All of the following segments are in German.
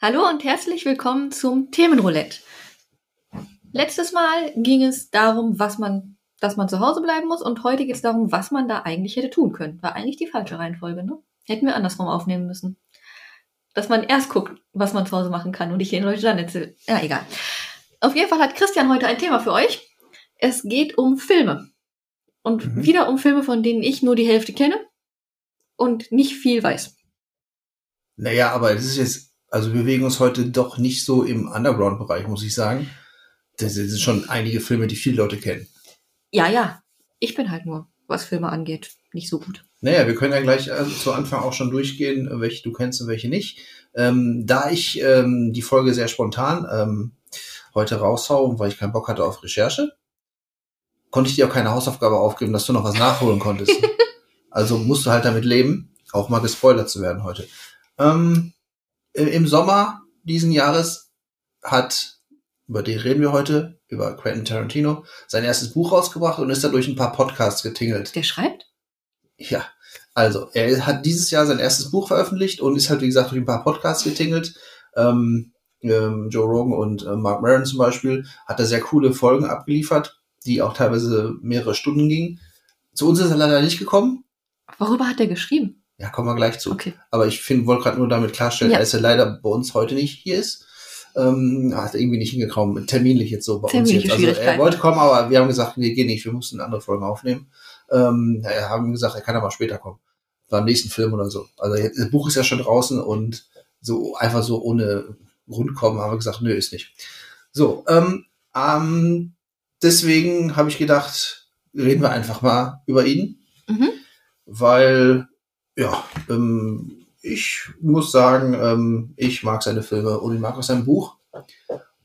Hallo und herzlich willkommen zum Themenroulette. Letztes Mal ging es darum, was man, dass man zu Hause bleiben muss und heute geht es darum, was man da eigentlich hätte tun können. War eigentlich die falsche Reihenfolge, ne? Hätten wir andersrum aufnehmen müssen. Dass man erst guckt, was man zu Hause machen kann und ich den Leuten dann erzähle. Ja, egal. Auf jeden Fall hat Christian heute ein Thema für euch. Es geht um Filme. Und Mhm. wieder um Filme, von denen ich nur die Hälfte kenne und nicht viel weiß. Naja, aber das ist jetzt, also wir bewegen uns heute doch nicht so im Underground-Bereich, muss ich sagen. Das sind schon einige Filme, die viele Leute kennen. Ja, ja. Ich bin halt nur, was Filme angeht, nicht so gut. Naja, wir können ja gleich äh, zu Anfang auch schon durchgehen, welche du kennst und welche nicht. Ähm, da ich ähm, die Folge sehr spontan ähm, heute raushau, weil ich keinen Bock hatte auf Recherche, konnte ich dir auch keine Hausaufgabe aufgeben, dass du noch was nachholen konntest. also musst du halt damit leben, auch mal gespoilert zu werden heute. Ähm, äh, Im Sommer diesen Jahres hat, über den reden wir heute, über Quentin Tarantino, sein erstes Buch rausgebracht und ist da durch ein paar Podcasts getingelt. Der schreibt? Ja, also er hat dieses Jahr sein erstes Buch veröffentlicht und ist halt, wie gesagt, durch ein paar Podcasts getingelt. Ähm, ähm, Joe Rogan und äh, Mark Maron zum Beispiel hat er sehr coole Folgen abgeliefert, die auch teilweise mehrere Stunden gingen. Zu uns ist er leider nicht gekommen. Worüber hat er geschrieben? Ja, kommen wir gleich zu. Okay. Aber ich finde, wollte gerade nur damit klarstellen, Ja. dass er leider bei uns heute nicht hier ist. Ähm, hat irgendwie nicht hingekommen, terminlich jetzt so bei Terminliche uns jetzt. Also er wollte kommen, aber wir haben gesagt, nee, geh nicht, wir mussten andere Folgen aufnehmen. Ähm, ja, haben gesagt, er kann aber später kommen. Beim nächsten Film oder so. Also das Buch ist ja schon draußen und so einfach so ohne Rundkommen haben wir gesagt, nö, ist nicht. So, ähm, ähm, deswegen habe ich gedacht, reden wir einfach mal über ihn Mhm. weil ja, ähm, ich muss sagen, ähm, ich mag seine Filme und ich mag auch sein Buch.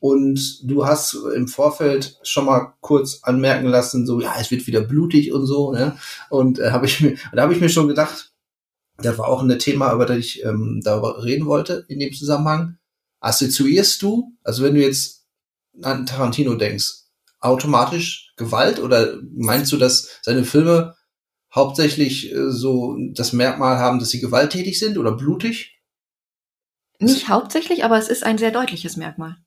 Und du hast im Vorfeld schon mal kurz anmerken lassen, so ja, es wird wieder blutig und so, ne? Und äh, habe ich mir, da habe ich mir schon gedacht, das war auch ein Thema, über das ich ähm, darüber reden wollte in dem Zusammenhang. Assoziierst du, also wenn du jetzt an Tarantino denkst, automatisch Gewalt oder meinst du, dass seine Filme hauptsächlich äh, so das Merkmal haben, dass sie gewalttätig sind oder blutig? Nicht hauptsächlich, aber es ist ein sehr deutliches Merkmal.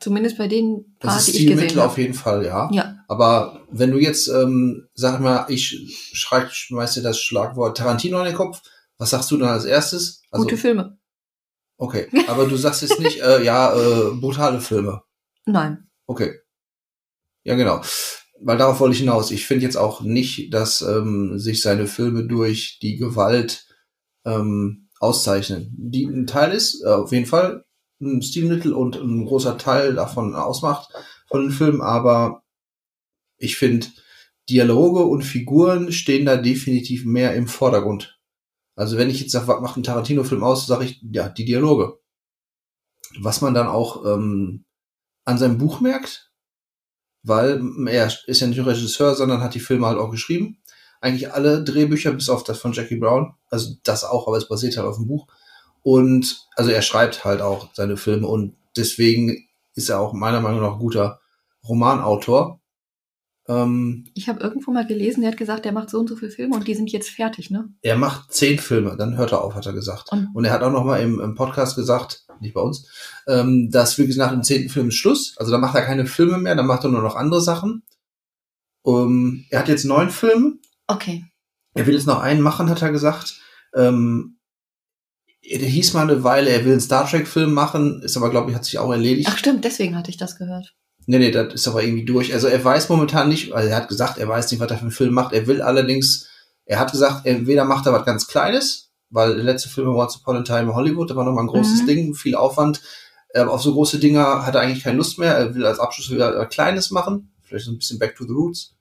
Zumindest bei den paar, Das ist die ich gesehen auf habe. jeden Fall, ja. Ja, Aber wenn du jetzt, ähm, sag mal, ich schreib, schmeiß dir das Schlagwort Tarantino in den Kopf, was sagst du dann als erstes? Also, gute Filme. okay, aber du sagst jetzt nicht, äh, ja, äh, brutale Filme. Nein. Okay. Ja, genau. Weil darauf wollte ich hinaus. Ich finde jetzt auch nicht, dass ähm, sich seine Filme durch die Gewalt ähm, auszeichnen. Die ein Teil ist, äh, auf jeden Fall, ein Stilmittel und ein großer Teil davon ausmacht von den Filmen, aber ich finde, Dialoge und Figuren stehen da definitiv mehr im Vordergrund. Also wenn ich jetzt sage, was macht ein Tarantino-Film aus, sage ich, ja, die Dialoge. Was man dann auch ähm, an seinem Buch merkt, weil er ist ja nicht nur Regisseur, sondern hat die Filme halt auch geschrieben. Eigentlich alle Drehbücher, bis auf das von Jackie Brown, also das auch, aber es basiert halt auf dem Buch. Und also er schreibt halt auch seine Filme und deswegen ist er auch meiner Meinung nach ein guter Romanautor. Ähm, Ich habe irgendwo mal gelesen, der hat gesagt, der macht so und so viele Filme und die sind jetzt fertig, ne? er macht zehn Filme, dann hört er auf, hat er gesagt. Und Und er hat auch noch mal im, im Podcast gesagt, nicht bei uns, ähm, dass wirklich nach dem zehnten Film ist Schluss. Also da macht er keine Filme mehr, dann macht er nur noch andere Sachen. Um, er hat jetzt neun Filme. okay. Er will jetzt noch einen machen, hat er gesagt. Ähm, der hieß mal eine Weile, er will einen Star Trek-Film machen, ist aber, glaube ich, hat sich auch erledigt. Ach stimmt, deswegen hatte ich das gehört. Nee, nee, das ist aber irgendwie durch. Also er weiß momentan nicht, also er hat gesagt, er weiß nicht, was er für einen Film macht. Er will allerdings, er hat gesagt, entweder macht er was ganz Kleines, weil der letzte Film Once Upon a Time in Hollywood, da war nochmal ein großes Mhm. Ding, viel Aufwand. Aber auf so große Dinger hat er eigentlich keine Lust mehr. Er will als Abschluss wieder was Kleines machen. Vielleicht so ein bisschen Back to the Roots.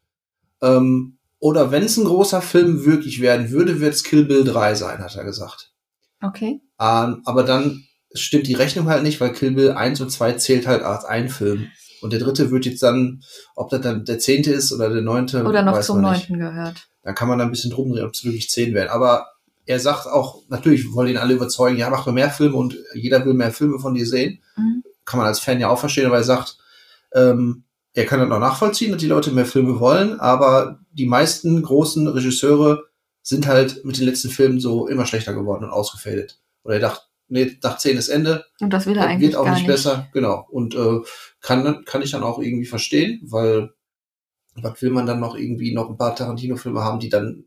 Ähm, oder wenn es ein großer Film wirklich werden würde, wird es Kill Bill 3 sein, hat er gesagt. Okay. Ähm, aber dann stimmt die Rechnung halt nicht, weil Kill Bill 1 und 2 zählt halt als ein Film. Und der dritte wird jetzt dann, ob das dann der zehnte ist oder der neunte, Oder noch zum neunten gehört. Da kann man dann ein bisschen drum drehen, ob es wirklich zehn werden. Aber er sagt auch, natürlich wollen ihn alle überzeugen, ja, mach doch mehr Filme und jeder will mehr Filme von dir sehen. Mhm. Kann man als Fan ja auch verstehen, aber er sagt, ähm, er kann das auch nachvollziehen, dass die Leute mehr Filme wollen, aber die meisten großen Regisseure sind halt mit den letzten Filmen so immer schlechter geworden und ausgefadet. Oder er dachte, nee, nach 10 ist Ende, Und das will er eigentlich wird auch gar nicht, besser, genau. Und äh, kann, kann ich dann auch irgendwie verstehen, weil was will man dann noch irgendwie noch ein paar Tarantino-Filme haben, die dann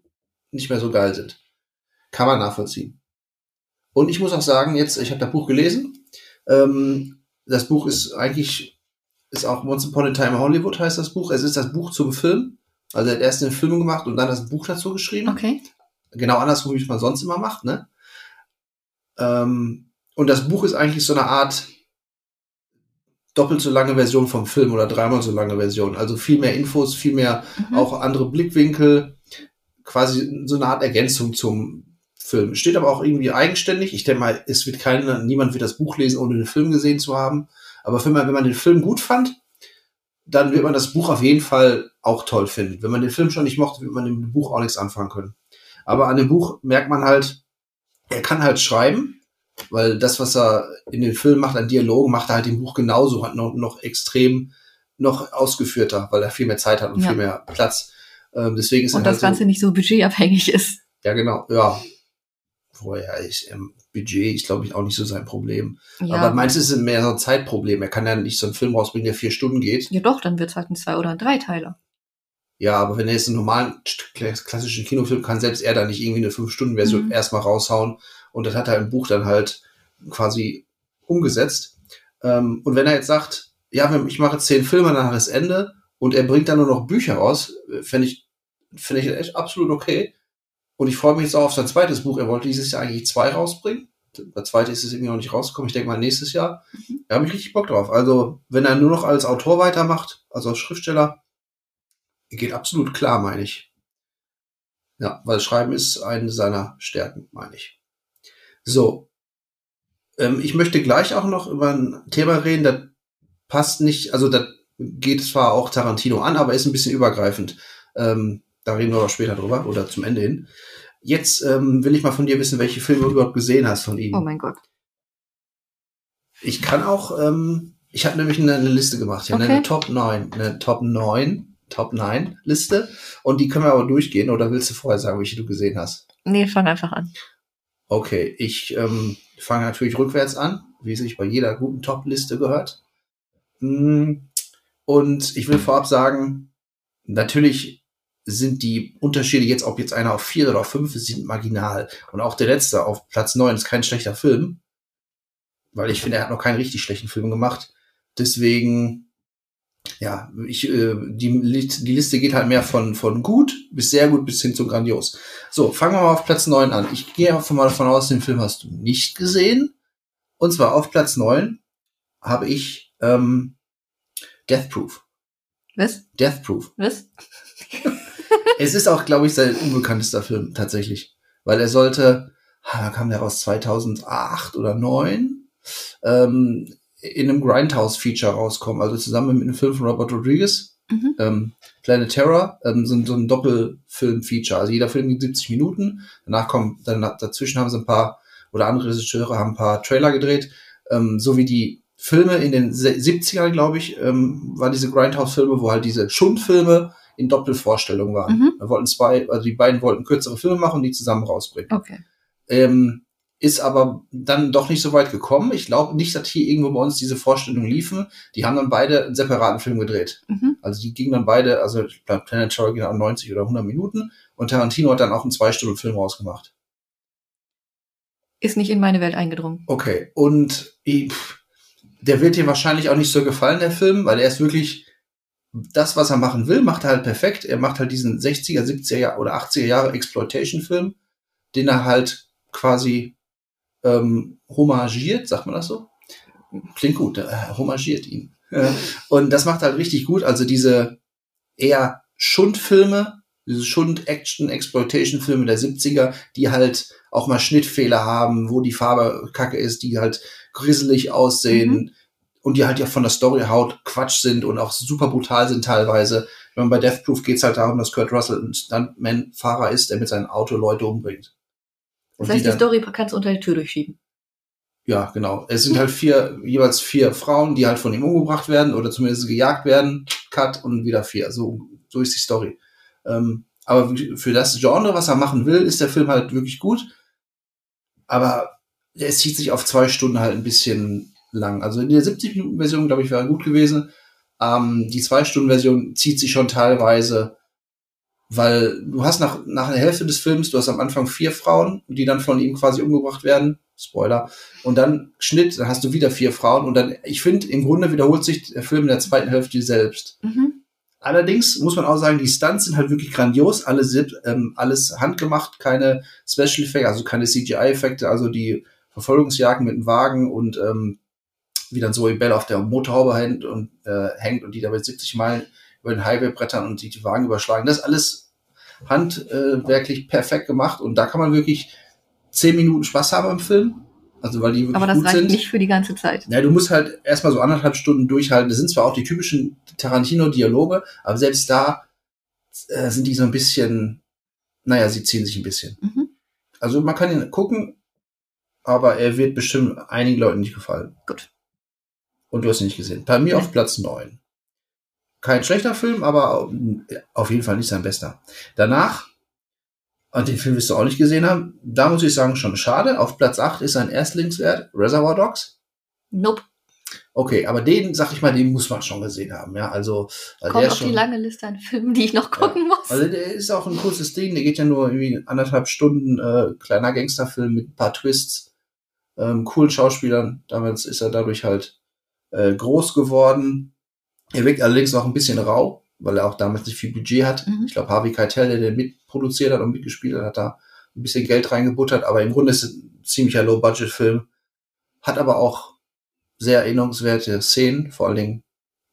nicht mehr so geil sind. Kann man nachvollziehen. Und ich muss auch sagen, jetzt, ich habe das Buch gelesen. Ähm, das Buch ist eigentlich, ist auch Once Upon a Time in Hollywood heißt das Buch. Es ist das Buch zum Film. Also er hat erst den Film gemacht und dann das Buch dazu geschrieben Okay. genau andersrum, wie es man sonst immer macht, ne? Ähm, und das Buch ist eigentlich so eine Art doppelt so lange Version vom Film oder dreimal so lange Version. Also viel mehr Infos, viel mehr Mhm. auch andere Blickwinkel, quasi so eine Art Ergänzung zum Film. Steht aber auch irgendwie eigenständig. Ich denke mal, es wird keiner, niemand wird das Buch lesen, ohne den Film gesehen zu haben. Aber wenn man, wenn man den Film gut fand, dann wird man das Buch auf jeden Fall auch toll finden. Wenn man den Film schon nicht mochte, wird man mit dem Buch auch nichts anfangen können. Aber an dem Buch merkt man halt, er kann halt schreiben, weil das, was er in den Film macht, an Dialogen, macht er halt im Buch genauso, hat noch, noch extrem noch ausgeführter, weil er viel mehr Zeit hat und Ja. viel mehr Platz. Ähm, deswegen ist Und er das halt so, Ganze nicht so budgetabhängig ist. ja genau, ja. Vorher ist ähm, Budget, ist glaube ich auch nicht so sein Problem. Ja. Aber meins ist es mehr so ein Zeitproblem. Er kann ja nicht so einen Film rausbringen, der vier Stunden geht. ja doch, dann wird's halt ein Zwei- oder ein Dreiteiler. Ja, aber wenn er jetzt einen normalen klassischen Kinofilm kann, selbst er da nicht irgendwie eine Fünf-Stunden-Version Mhm. erstmal raushauen. Und das hat er im Buch dann halt quasi umgesetzt. Ähm, und wenn er jetzt sagt, ja, ich mache zehn Filme nach das Ende und er bringt dann nur noch Bücher raus, äh, fände ich, finde ich echt absolut okay. Und ich freue mich jetzt auch auf sein zweites Buch. Er wollte dieses Jahr eigentlich zwei rausbringen. Der zweite ist es irgendwie noch nicht rausgekommen. Ich denke mal nächstes Jahr. Mhm. Da habe ich richtig Bock drauf. Also, wenn er nur noch als Autor weitermacht, also als Schriftsteller, geht absolut klar, meine ich. Ja, weil Schreiben ist eine seiner Stärken, meine ich. So. Ähm, ich möchte gleich auch noch über ein Thema reden, das passt nicht, also das geht zwar auch Tarantino an, aber ist ein bisschen übergreifend. Ähm, da reden wir aber später drüber oder zum Ende hin. Jetzt ähm, will ich mal von dir wissen, welche Filme du überhaupt gesehen hast von ihm. Oh mein Gott. Ich kann auch, ähm, ich habe nämlich eine, eine Liste gemacht, ja, Okay. eine Top 9, eine Top 9, Top 9 Liste. Und die können wir aber durchgehen, oder willst du vorher sagen, welche du gesehen hast? Nee, fang einfach an. Okay, ich ähm, fange natürlich rückwärts an, wie sich bei jeder guten Top-Liste gehört. Mm, Und ich will vorab sagen, natürlich sind die Unterschiede jetzt, ob jetzt einer auf vier oder auf fünf ist, sind marginal. Und auch der letzte auf Platz neun ist kein schlechter Film, weil ich finde, er hat noch keinen richtig schlechten Film gemacht. Deswegen, ja, ich, äh, die, die Liste geht halt mehr von, von gut bis sehr gut bis hin zu grandios. So, fangen wir mal auf Platz 9 an. Ich gehe einfach mal davon aus, den Film hast du nicht gesehen. Und zwar auf Platz 9 habe ich ähm, Death Proof. Was? Death Proof. Was? Es ist auch, glaube ich, sein unbekanntester Film tatsächlich. Weil er sollte, ah, wann kam der raus? 2008 oder 2009? Ähm, in einem Grindhouse-Feature rauskommen. Also zusammen mit einem Film von Robert Rodriguez. Mhm. ähm, Planet Terror, ähm, so, ein- so ein Doppelfilm-Feature. Also jeder Film geht 70 Minuten. Danach kommen, dann dazwischen haben sie ein paar, oder andere Regisseure haben ein paar Trailer gedreht. Ähm, so wie die Filme in den Se- 70ern, glaube ich, ähm, waren diese Grindhouse-Filme, wo halt diese Schundfilme in Doppelvorstellung waren. Mhm. Da wollten zwei, also die beiden wollten kürzere Filme machen und die zusammen rausbringen. Okay. Ähm, ist aber dann doch nicht so weit gekommen. Ich glaube nicht, dass hier irgendwo bei uns diese Vorstellungen liefen. Die haben dann beide einen separaten Film gedreht. Mhm. Also die gingen dann beide, also Planet Terror ging an 90 oder 100 Minuten und Tarantino hat dann auch einen zwei Stunden Film rausgemacht. Ist nicht in meine Welt eingedrungen. Okay, und pff, der wird dir wahrscheinlich auch nicht so gefallen, der Film, weil er ist wirklich das, was er machen will, macht er halt perfekt. Er macht halt diesen 60er, 70er Jahr- oder 80er Jahre Exploitation-Film, den er halt quasi ähm, homagiert, sagt man das so? Klingt gut, äh, homagiert ihn. Äh, und das macht halt richtig gut. Also diese eher Schundfilme, diese Schund-Action-Exploitation-Filme der 70er, die halt auch mal Schnittfehler haben, wo die Farbe kacke ist, die halt grisselig aussehen und die halt ja von der Story haut Quatsch sind und auch super brutal sind teilweise. Ich meine, bei Death Proof geht es halt darum, dass Kurt Russell ein Stuntman-Fahrer ist, der mit seinem Auto Leute umbringt. Das Und heißt, die, dann- Story kannst du unter die Tür durchschieben. Ja, genau. Es sind halt vier, jeweils vier Frauen, die halt von ihm umgebracht werden oder zumindest gejagt werden. Cut und wieder vier. So, so ist die Story. Ähm, aber für das Genre, was er machen will, ist der Film halt wirklich gut. Aber es zieht sich auf zwei Stunden halt ein bisschen lang. Also in der 70-Minuten-Version, glaube ich, wäre gut gewesen. Ähm, die Zwei-Stunden-Version zieht sich schon teilweise, weil du hast nach, nach der Hälfte des Films, du hast am Anfang vier Frauen, die dann von ihm quasi umgebracht werden. Spoiler. Und dann Schnitt, dann hast du wieder vier Frauen. Und dann, ich finde, im Grunde wiederholt sich der Film in der zweiten Hälfte selbst. Mhm. Allerdings muss man auch sagen, die Stunts sind halt wirklich grandios. Alles, ähm, alles handgemacht, keine Special Effects, also keine CGI-Effekte, also die Verfolgungsjagden mit dem Wagen und ähm, wie dann Zoe Bell auf der Motorhaube hängt und, äh, hängt und die dabei 70 Meilen über den Highway brettern und die, die Wagen überschlagen. Das ist alles handwerklich perfekt gemacht und da kann man wirklich zehn Minuten Spaß haben im Film. Also weil die wirklich Aber das reicht sind. nicht für die ganze Zeit. Ja, du musst halt erstmal so anderthalb Stunden durchhalten. Das sind zwar auch die typischen Tarantino-Dialoge, aber selbst da äh, sind die so ein bisschen, naja, sie ziehen sich ein bisschen. Mhm. Also man kann ihn gucken, aber er wird bestimmt einigen Leuten nicht gefallen. Gut. Und du hast ihn nicht gesehen. Bei mir Nee. auf Platz neun. Kein schlechter Film, aber auf jeden Fall nicht sein bester. Danach, und den Film wirst du auch nicht gesehen haben, da muss ich sagen, schon schade. Auf Platz 8 ist sein Erstlingswert, Reservoir Dogs. Nope. Okay, aber den, sag ich mal, den muss man schon gesehen haben, ja. Also, Kommt der auf ist schon, die lange Liste an Filmen, die ich noch gucken muss. also der ist auch ein kurzes Ding, der geht ja nur irgendwie anderthalb Stunden, äh, kleiner Gangsterfilm mit ein paar Twists, ähm, coolen Schauspielern. Damals ist er dadurch halt äh, groß geworden. Er wirkt allerdings noch ein bisschen rau, weil er auch damals nicht viel Budget hat. Mhm. Ich glaube, Harvey Keitel, der den mitproduziert hat und mitgespielt hat, hat da ein bisschen Geld reingebuttert, aber im Grunde ist es ein ziemlicher Low-Budget-Film. Hat aber auch sehr erinnerungswerte Szenen, vor allen Dingen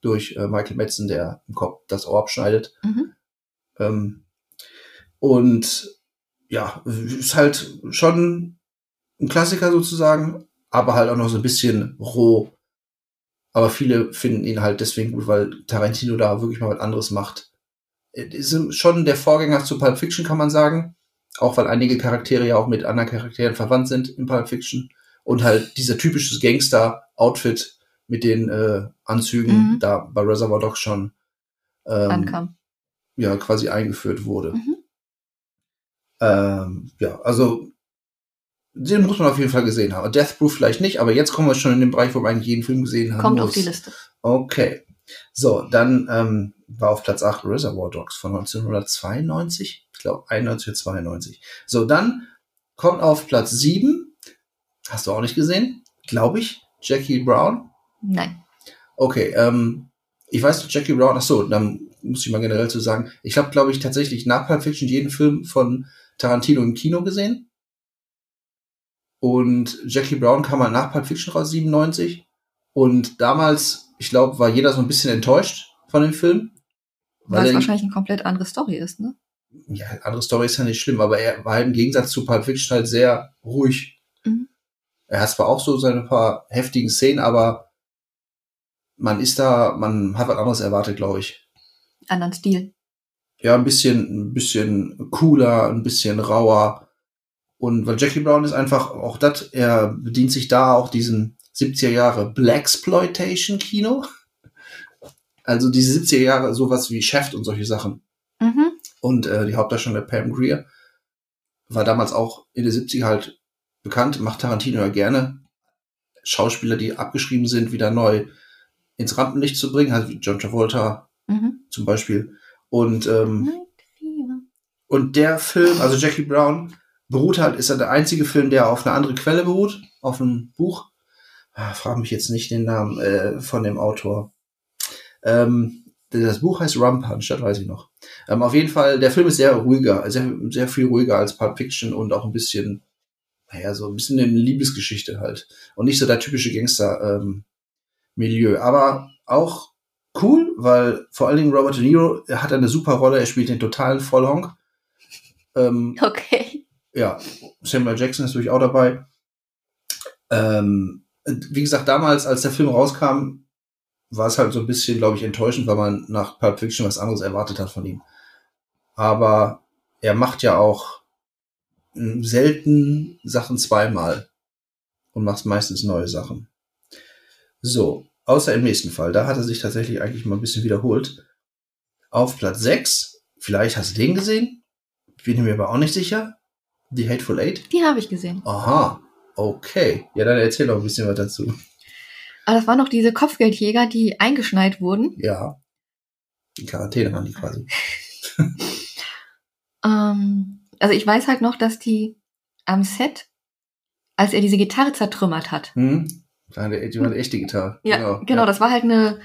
durch äh, Michael Madsen, der im Kopf das Ohr abschneidet. Mhm. Ähm, und ja, ist halt schon ein Klassiker sozusagen, aber halt auch noch so ein bisschen roh. Aber viele finden ihn halt deswegen gut, weil Tarantino da wirklich mal was anderes macht. Ist schon der Vorgänger zu Pulp Fiction, kann man sagen. Auch weil einige Charaktere ja auch mit anderen Charakteren verwandt sind in Pulp Fiction. Und halt dieser typische Gangster-Outfit mit den äh, Anzügen Mhm. da bei Reservoir Dogs schon ähm, Ankam. ja quasi eingeführt wurde. Mhm. Ähm, ja, also den muss man auf jeden Fall gesehen haben. Death Proof vielleicht nicht, aber jetzt kommen wir schon in den Bereich, wo man eigentlich jeden Film gesehen haben Kommt muss. auf die Liste. Okay. So, dann ähm, war auf Platz 8 Reservoir Dogs von 1992. Ich glaube 91 oder 92. So, dann kommt auf Platz 7. Hast du auch nicht gesehen? Glaube ich. Jackie Brown. Nein. Okay, ähm, ich weiß nicht, Jackie Brown, ach so, dann muss ich mal generell zu sagen, ich habe, glaube ich, tatsächlich nach Pulp Fiction jeden Film von Tarantino im Kino gesehen. Und Jackie Brown kam halt nach Pulp Fiction raus, 97. Und damals, ich glaube, war jeder so ein bisschen enttäuscht von dem Film. Weil es er- wahrscheinlich eine komplett andere Story ist, ne? ja, andere Story ist ja nicht schlimm, aber er war halt im Gegensatz zu Pulp Fiction halt sehr ruhig. Mhm. Er hat zwar auch so seine paar heftigen Szenen, aber man ist da, man hat was anderes erwartet, glaube ich. Anderen Stil. Ja, ein bisschen, ein bisschen cooler, ein bisschen rauer. Und weil Jackie Brown ist einfach auch das, er bedient sich da auch diesen 70er Jahre Blaxploitation Kino. Also diese 70er Jahre, sowas wie Chef und solche Sachen. Mhm. Und äh, die Hauptdarstellerin Pam Greer war damals auch in den 70er halt bekannt, macht Tarantino ja gerne. Schauspieler, die abgeschrieben sind, wieder neu ins Rampenlicht zu bringen, halt wie John Travolta Mhm. zum Beispiel. Und, ähm, und der Film, also Jackie Brown, beruht halt, ist er der einzige Film, der auf eine andere Quelle beruht, auf einem Buch. Ah, frag mich jetzt nicht den Namen äh, von dem Autor. Ähm, das Buch heißt Rum Punch, das weiß ich noch. Ähm, auf jeden Fall, der Film ist sehr ruhiger, sehr, sehr viel ruhiger als Pulp Fiction und auch ein bisschen, naja, so ein bisschen eine Liebesgeschichte halt. Und nicht so der typische Gangster-Milieu. Aber auch cool, weil vor allen Dingen Robert De Niro, hat eine super Rolle, er spielt den totalen Vollhonk. Ähm, Okay. Ja, Samuel Jackson ist natürlich auch dabei. Ähm, wie gesagt, damals, als der Film rauskam, war es halt so ein bisschen, glaube ich, enttäuschend, weil man nach Pulp Fiction was anderes erwartet hat von ihm. Aber er macht ja auch m, selten Sachen zweimal und machst meistens neue Sachen. So, außer im nächsten Fall, da hat er sich tatsächlich eigentlich mal ein bisschen wiederholt. Auf Platz 6, vielleicht hast du den gesehen, bin ich mir aber auch nicht sicher. The Hateful Eight. Die habe ich gesehen. Aha, okay. Ja, dann erzähl doch ein bisschen was dazu. Aber das waren noch diese Kopfgeldjäger, die eingeschneit wurden. Ja. Die Quarantäne waren die quasi. Ähm, also ich weiß halt noch, dass die am Set, als er diese Gitarre zertrümmert hat. Hm? Die war eine, die echte Gitarre. Ja, genau, das war halt eine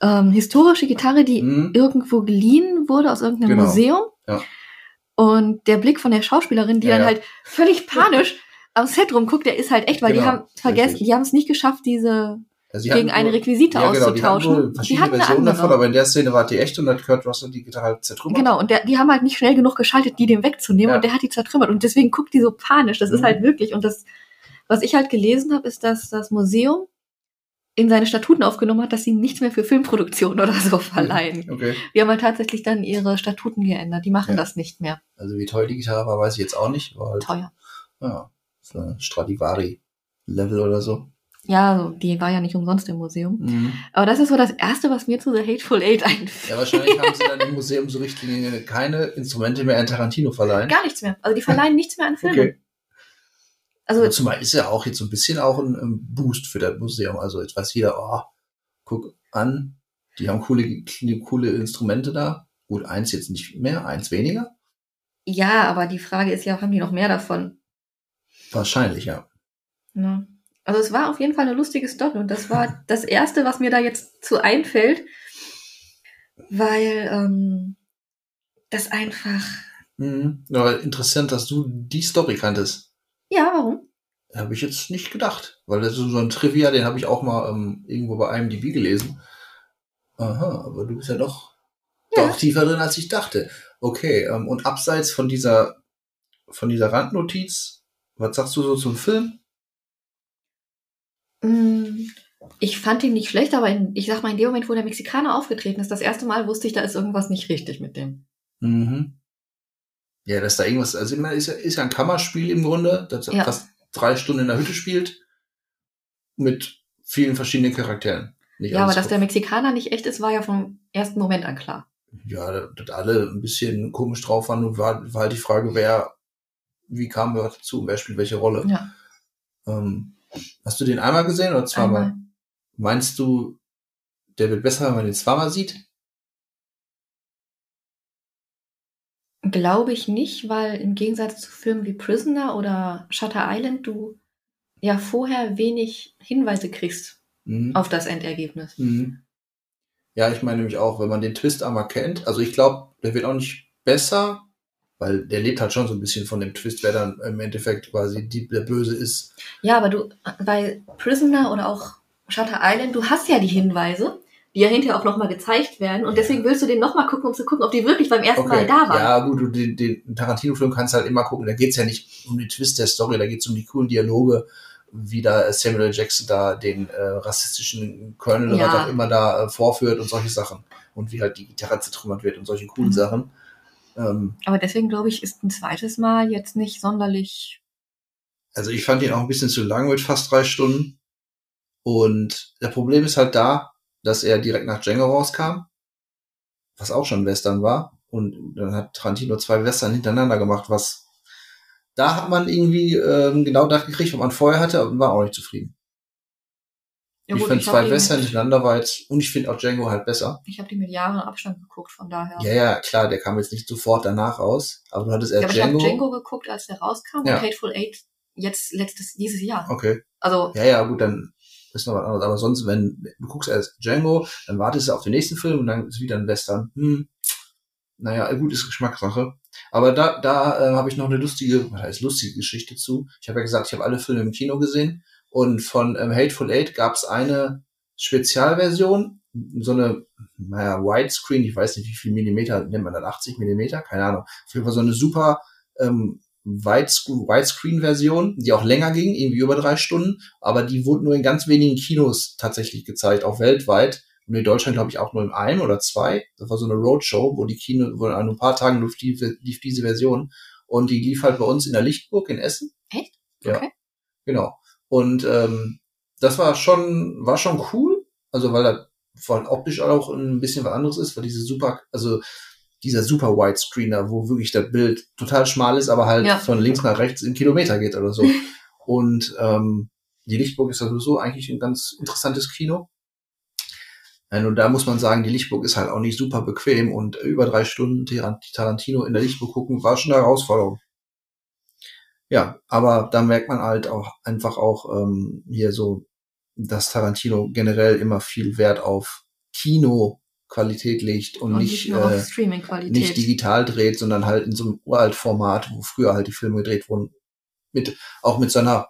ähm, historische Gitarre, die Hm? irgendwo geliehen wurde aus irgendeinem Genau. Museum. Ja. Und der Blick von der Schauspielerin, die Ja, dann ja. halt völlig panisch am Set rumguckt, der ist halt echt, weil die Genau, haben vergessen, richtig. die haben es nicht geschafft, diese Also die gegen eine wohl- Requisite ja, genau, die hatten auszutauschen. Die hatten eine Versionen andere. davon, aber in der Szene war die echt und hat Kurt Russell die Gitarre halt zertrümmert. Genau, und der, die haben halt nicht schnell genug geschaltet, die dem wegzunehmen Ja. und der hat die zertrümmert und deswegen guckt die so panisch. Das ist Mhm. halt wirklich und das, was ich halt gelesen habe, ist, dass das Museum in seine Statuten aufgenommen hat, dass sie nichts mehr für Filmproduktion oder so verleihen. Okay. Die haben halt tatsächlich dann ihre Statuten geändert. Die machen Ja. das nicht mehr. Also wie teuer die Gitarre war, weiß ich jetzt auch nicht. War halt, Teuer. ja, so ein Stradivari-Level oder so. Ja, also, die war ja nicht umsonst im Museum. Mhm. Aber das ist so das Erste, was mir zu The Hateful Eight einfällt. Ja, wahrscheinlich haben sie dann im Museum so richtig keine Instrumente mehr an Tarantino verleihen. Gar nichts mehr. Also die verleihen nichts mehr an Filme. Okay. Also Aber zumal ist ja auch jetzt so ein bisschen auch ein, ein Boost für das Museum. Also jetzt weiß jeder, oh, guck an, die haben coole, coole Instrumente da. Gut, eins jetzt nicht mehr, eins weniger. ja, aber die Frage ist ja, haben die noch mehr davon? Wahrscheinlich, ja. Ne? Also es war auf jeden Fall eine lustige Story und das war das Erste, was mir da jetzt zu einfällt, weil ähm, das einfach. Mhm. Aber interessant, dass du die Story kanntest. Ja, warum? Habe ich jetzt nicht gedacht. Weil das ist so ein Trivia, den habe ich auch mal ähm, irgendwo bei IMDb gelesen. Aha, aber du bist ja doch, Ja. doch tiefer drin, als ich dachte. Okay, ähm, und abseits von dieser, von dieser Randnotiz, was sagst du so zum Film? Mm, Ich fand ihn nicht schlecht, aber in, ich sag mal, in dem Moment, wo der Mexikaner aufgetreten ist, das erste Mal wusste ich, da ist irgendwas nicht richtig mit dem. Mhm. Ja, dass da irgendwas, also immer ist ja, ist ja ein Kammerspiel im Grunde, das Ja. fast drei Stunden in der Hütte spielt, mit vielen verschiedenen Charakteren. Nicht Ja, aber dass der. Mexikaner nicht echt ist, war ja vom ersten Moment an klar. ja, dass alle ein bisschen komisch drauf waren und war, war halt die Frage, wer, wie kam wer dazu und wer spielt welche Rolle. Ja. Ähm, hast du den einmal gesehen oder zweimal? Einmal. Meinst du, der wird besser, wenn man den zweimal sieht? Glaube ich nicht, weil im Gegensatz zu Filmen wie Prisoner oder Shutter Island du ja vorher wenig Hinweise kriegst Mhm. auf das Endergebnis. Mhm. Ja, ich meine nämlich auch, wenn man den Twist einmal kennt, also ich glaube, der wird auch nicht besser, weil der lebt halt schon so ein bisschen von dem Twist, wer dann im Endeffekt quasi die, der Böse ist. Ja, aber du, bei Prisoner oder auch Shutter Island, du hast ja die Hinweise, die ja hinterher auch nochmal gezeigt werden und deswegen willst du den nochmal gucken, um zu gucken, ob die wirklich beim ersten Mal da waren. Ja, gut, du, den, den Tarantino-Film kannst du halt immer gucken. Da geht's ja nicht um den Twist der Story, da geht's um die coolen Dialoge, wie da Samuel L. Jackson da den äh, rassistischen Colonel oder Ja. was auch immer da äh, vorführt und solche Sachen. Und wie halt die Gitarre zertrümmert wird und solche coolen Mhm. Sachen. Ähm, Aber deswegen glaube ich, ist ein zweites Mal jetzt nicht sonderlich. also ich fand ihn auch ein bisschen zu lang mit fast drei Stunden. Und der Problem ist halt da, dass er direkt nach Django rauskam, was auch schon Western war. Und dann hat Tarantino zwei Western hintereinander gemacht, was da hat man irgendwie ähm, genau das gekriegt, was man vorher hatte, und war auch nicht zufrieden. Ja, ich finde zwei Western hintereinander war jetzt, und ich finde auch Django halt besser. Ich habe die mit Jahren Abstand geguckt, von daher. Ja, ja, klar, der kam jetzt nicht sofort danach raus, aber du hattest Ja, erst aber ich habe Django. Django geguckt, als der rauskam Ja. und Hateful Eight jetzt letztes dieses Jahr. Okay. Also Ja, ja, gut, dann ist noch was anderes. Aber sonst, wenn du guckst erst Django, dann wartest du auf den nächsten Film und dann ist wieder ein Western. Hm. Naja, gut, ist Geschmackssache. Aber da, da äh, habe ich noch eine lustige, was heißt lustige Geschichte zu. Ich habe ja gesagt, ich habe alle Filme im Kino gesehen. Und von ähm, Hateful Eight gab es eine Spezialversion, so eine, naja, Widescreen, ich weiß nicht, wie viel Millimeter nennt man das, 80 Millimeter, keine Ahnung. Auf jeden Fall so eine super ähm, Widescreen-Version, die auch länger ging, irgendwie über drei Stunden, aber die wurde nur in ganz wenigen Kinos tatsächlich gezeigt, auch weltweit. Und in Deutschland, glaube ich, auch nur in einem oder zwei. Das war so eine Roadshow, wo die Kino, wo an ein paar Tagen lief, die, lief diese Version. Und die lief halt bei uns in der Lichtburg in Essen. Echt? Ja. Okay. Genau. Und ähm, das war schon, war schon cool. Also weil da allem optisch auch ein bisschen was anderes ist, weil diese super, also dieser super Widescreener, wo wirklich das Bild total schmal ist, aber halt Ja. von links nach rechts in Kilometer geht oder so. Und ähm, die Lichtburg ist sowieso eigentlich ein ganz interessantes Kino. Äh, Und da muss man sagen, die Lichtburg ist halt auch nicht super bequem und über drei Stunden Tar- Tarantino in der Lichtburg gucken war schon eine Herausforderung. Ja, aber da merkt man halt auch einfach auch ähm, hier so, dass Tarantino generell immer viel Wert auf Kinoqualität legt und, Und nicht, äh, nicht digital dreht, sondern halt in so einem Uralt-Format, wo früher halt die Filme gedreht wurden, mit auch mit so einer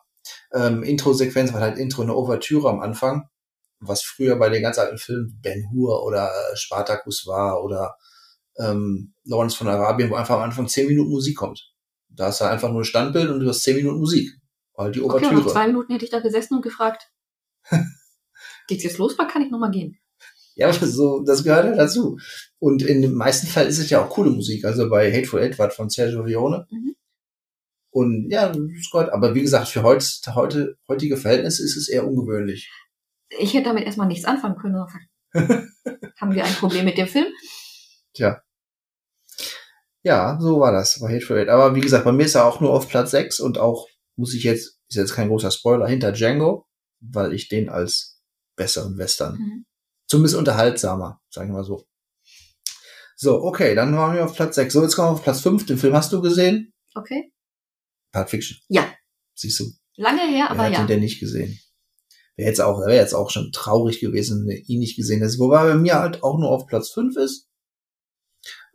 ähm, Intro-Sequenz, weil halt Intro eine Ouvertüre am Anfang, was früher bei den ganz alten Filmen Ben Hur oder äh, Spartacus war oder ähm, Lawrence von Arabien, wo einfach am Anfang zehn Minuten Musik kommt. Da ist halt einfach nur ein Standbild und du hast zehn Minuten Musik. Halt die okay, und nach zwei Minuten hätte ich da gesessen und gefragt, geht's jetzt los oder kann ich nochmal gehen? Ja, aber so, das gehört halt dazu. Und in den meisten Fällen ist es ja auch coole Musik. Also bei Hateful Eight war von Sergio Leone. Mhm. Und ja, das gehört. Aber wie gesagt, für heute, heute, heutige Verhältnisse ist es eher ungewöhnlich. Ich hätte damit erstmal nichts anfangen können. Haben wir ein Problem mit dem Film? Ja, so war das bei Hateful Eight. Aber wie gesagt, bei mir ist er auch nur auf Platz 6 und auch, muss ich jetzt, ist jetzt kein großer Spoiler, hinter Django, weil ich den als besseren Western, Mhm. Zumindest unterhaltsamer, sagen wir mal so. So, okay, dann waren wir auf Platz 6. So, jetzt kommen wir auf Platz 5. Den Film hast du gesehen? Okay. Pulp Fiction. Ja. Siehst du, Lange her, wer aber hat ja. den denn nicht gesehen? Wäre jetzt auch, wäre jetzt auch schon traurig gewesen, wenn ihn nicht gesehen hätte. Wobei bei mir halt auch nur auf Platz 5 ist.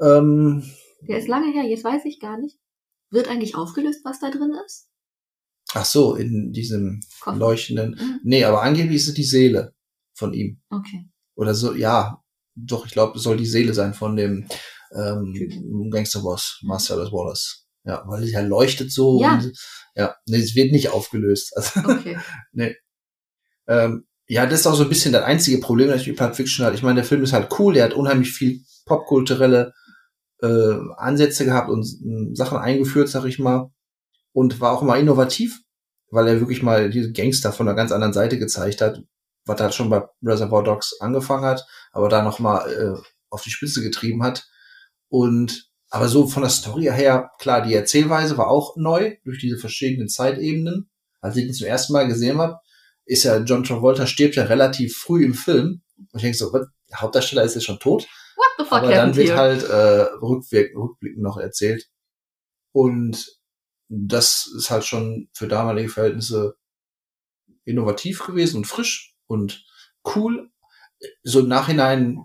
Ähm, Der ist lange her, jetzt weiß ich gar nicht. Wird eigentlich aufgelöst, was da drin ist? ach so, in diesem Komm. leuchtenden. Mhm. Nee, aber angeblich ist es die Seele von ihm. Okay. Oder so, ja, doch, ich glaube, es soll die Seele sein von dem ähm. Gangsterboss, Marcellus Wallace. Ja, weil sie ja leuchtet so. Ja. Und, ja, nee, es wird nicht aufgelöst. Also, Okay. ähm, ja, das ist auch so ein bisschen das einzige Problem, das ich mit Pulp Fiction hat. Ich meine, der Film ist halt cool, der hat unheimlich viel popkulturelle äh, Ansätze gehabt und äh, Sachen eingeführt, sag ich mal. Und war auch mal innovativ, weil er wirklich mal diese Gangster von einer ganz anderen Seite gezeigt hat, was er schon bei Reservoir Dogs angefangen hat, aber da noch mal äh, auf die Spitze getrieben hat. Und aber so von der Story her, klar, die Erzählweise war auch neu durch diese verschiedenen Zeitebenen. Als ich ihn zum ersten Mal gesehen habe, ist ja John Travolta stirbt ja relativ früh im Film. Und ich denke so, was, der Hauptdarsteller ist ja schon tot. What the fuck Aber dann wird here? halt äh, rückwirk rückblickend noch erzählt. Und das ist halt schon für damalige Verhältnisse innovativ gewesen und frisch und cool. So im Nachhinein,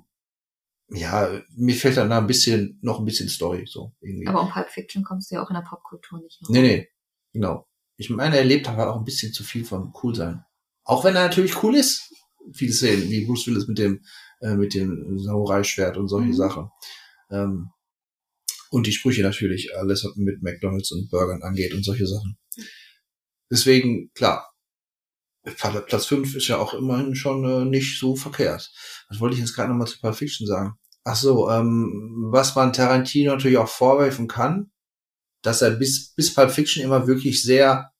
ja, mir fehlt dann da ein bisschen, noch ein bisschen Story, so irgendwie. Aber um Pulp Fiction kommst du ja auch in der Popkultur nicht rum. Nee, nee, genau. Ich meine, er lebt aber auch ein bisschen zu viel vom cool sein. Auch wenn er natürlich cool ist. Viele Szenen, wie Bruce Willis mit dem, äh, mit dem Samurai-Schwert und solche Mhm. Sachen. Ähm, und die Sprüche natürlich, alles was mit McDonalds und Burgern angeht und solche Sachen. Deswegen, klar, Platz 5 ist ja auch immerhin schon äh, nicht so verkehrt. Was wollte ich jetzt gerade nochmal zu Pulp Fiction sagen? Ach so, ähm, was man Tarantino natürlich auch vorwerfen kann, dass er bis, bis Pulp Fiction immer wirklich sehr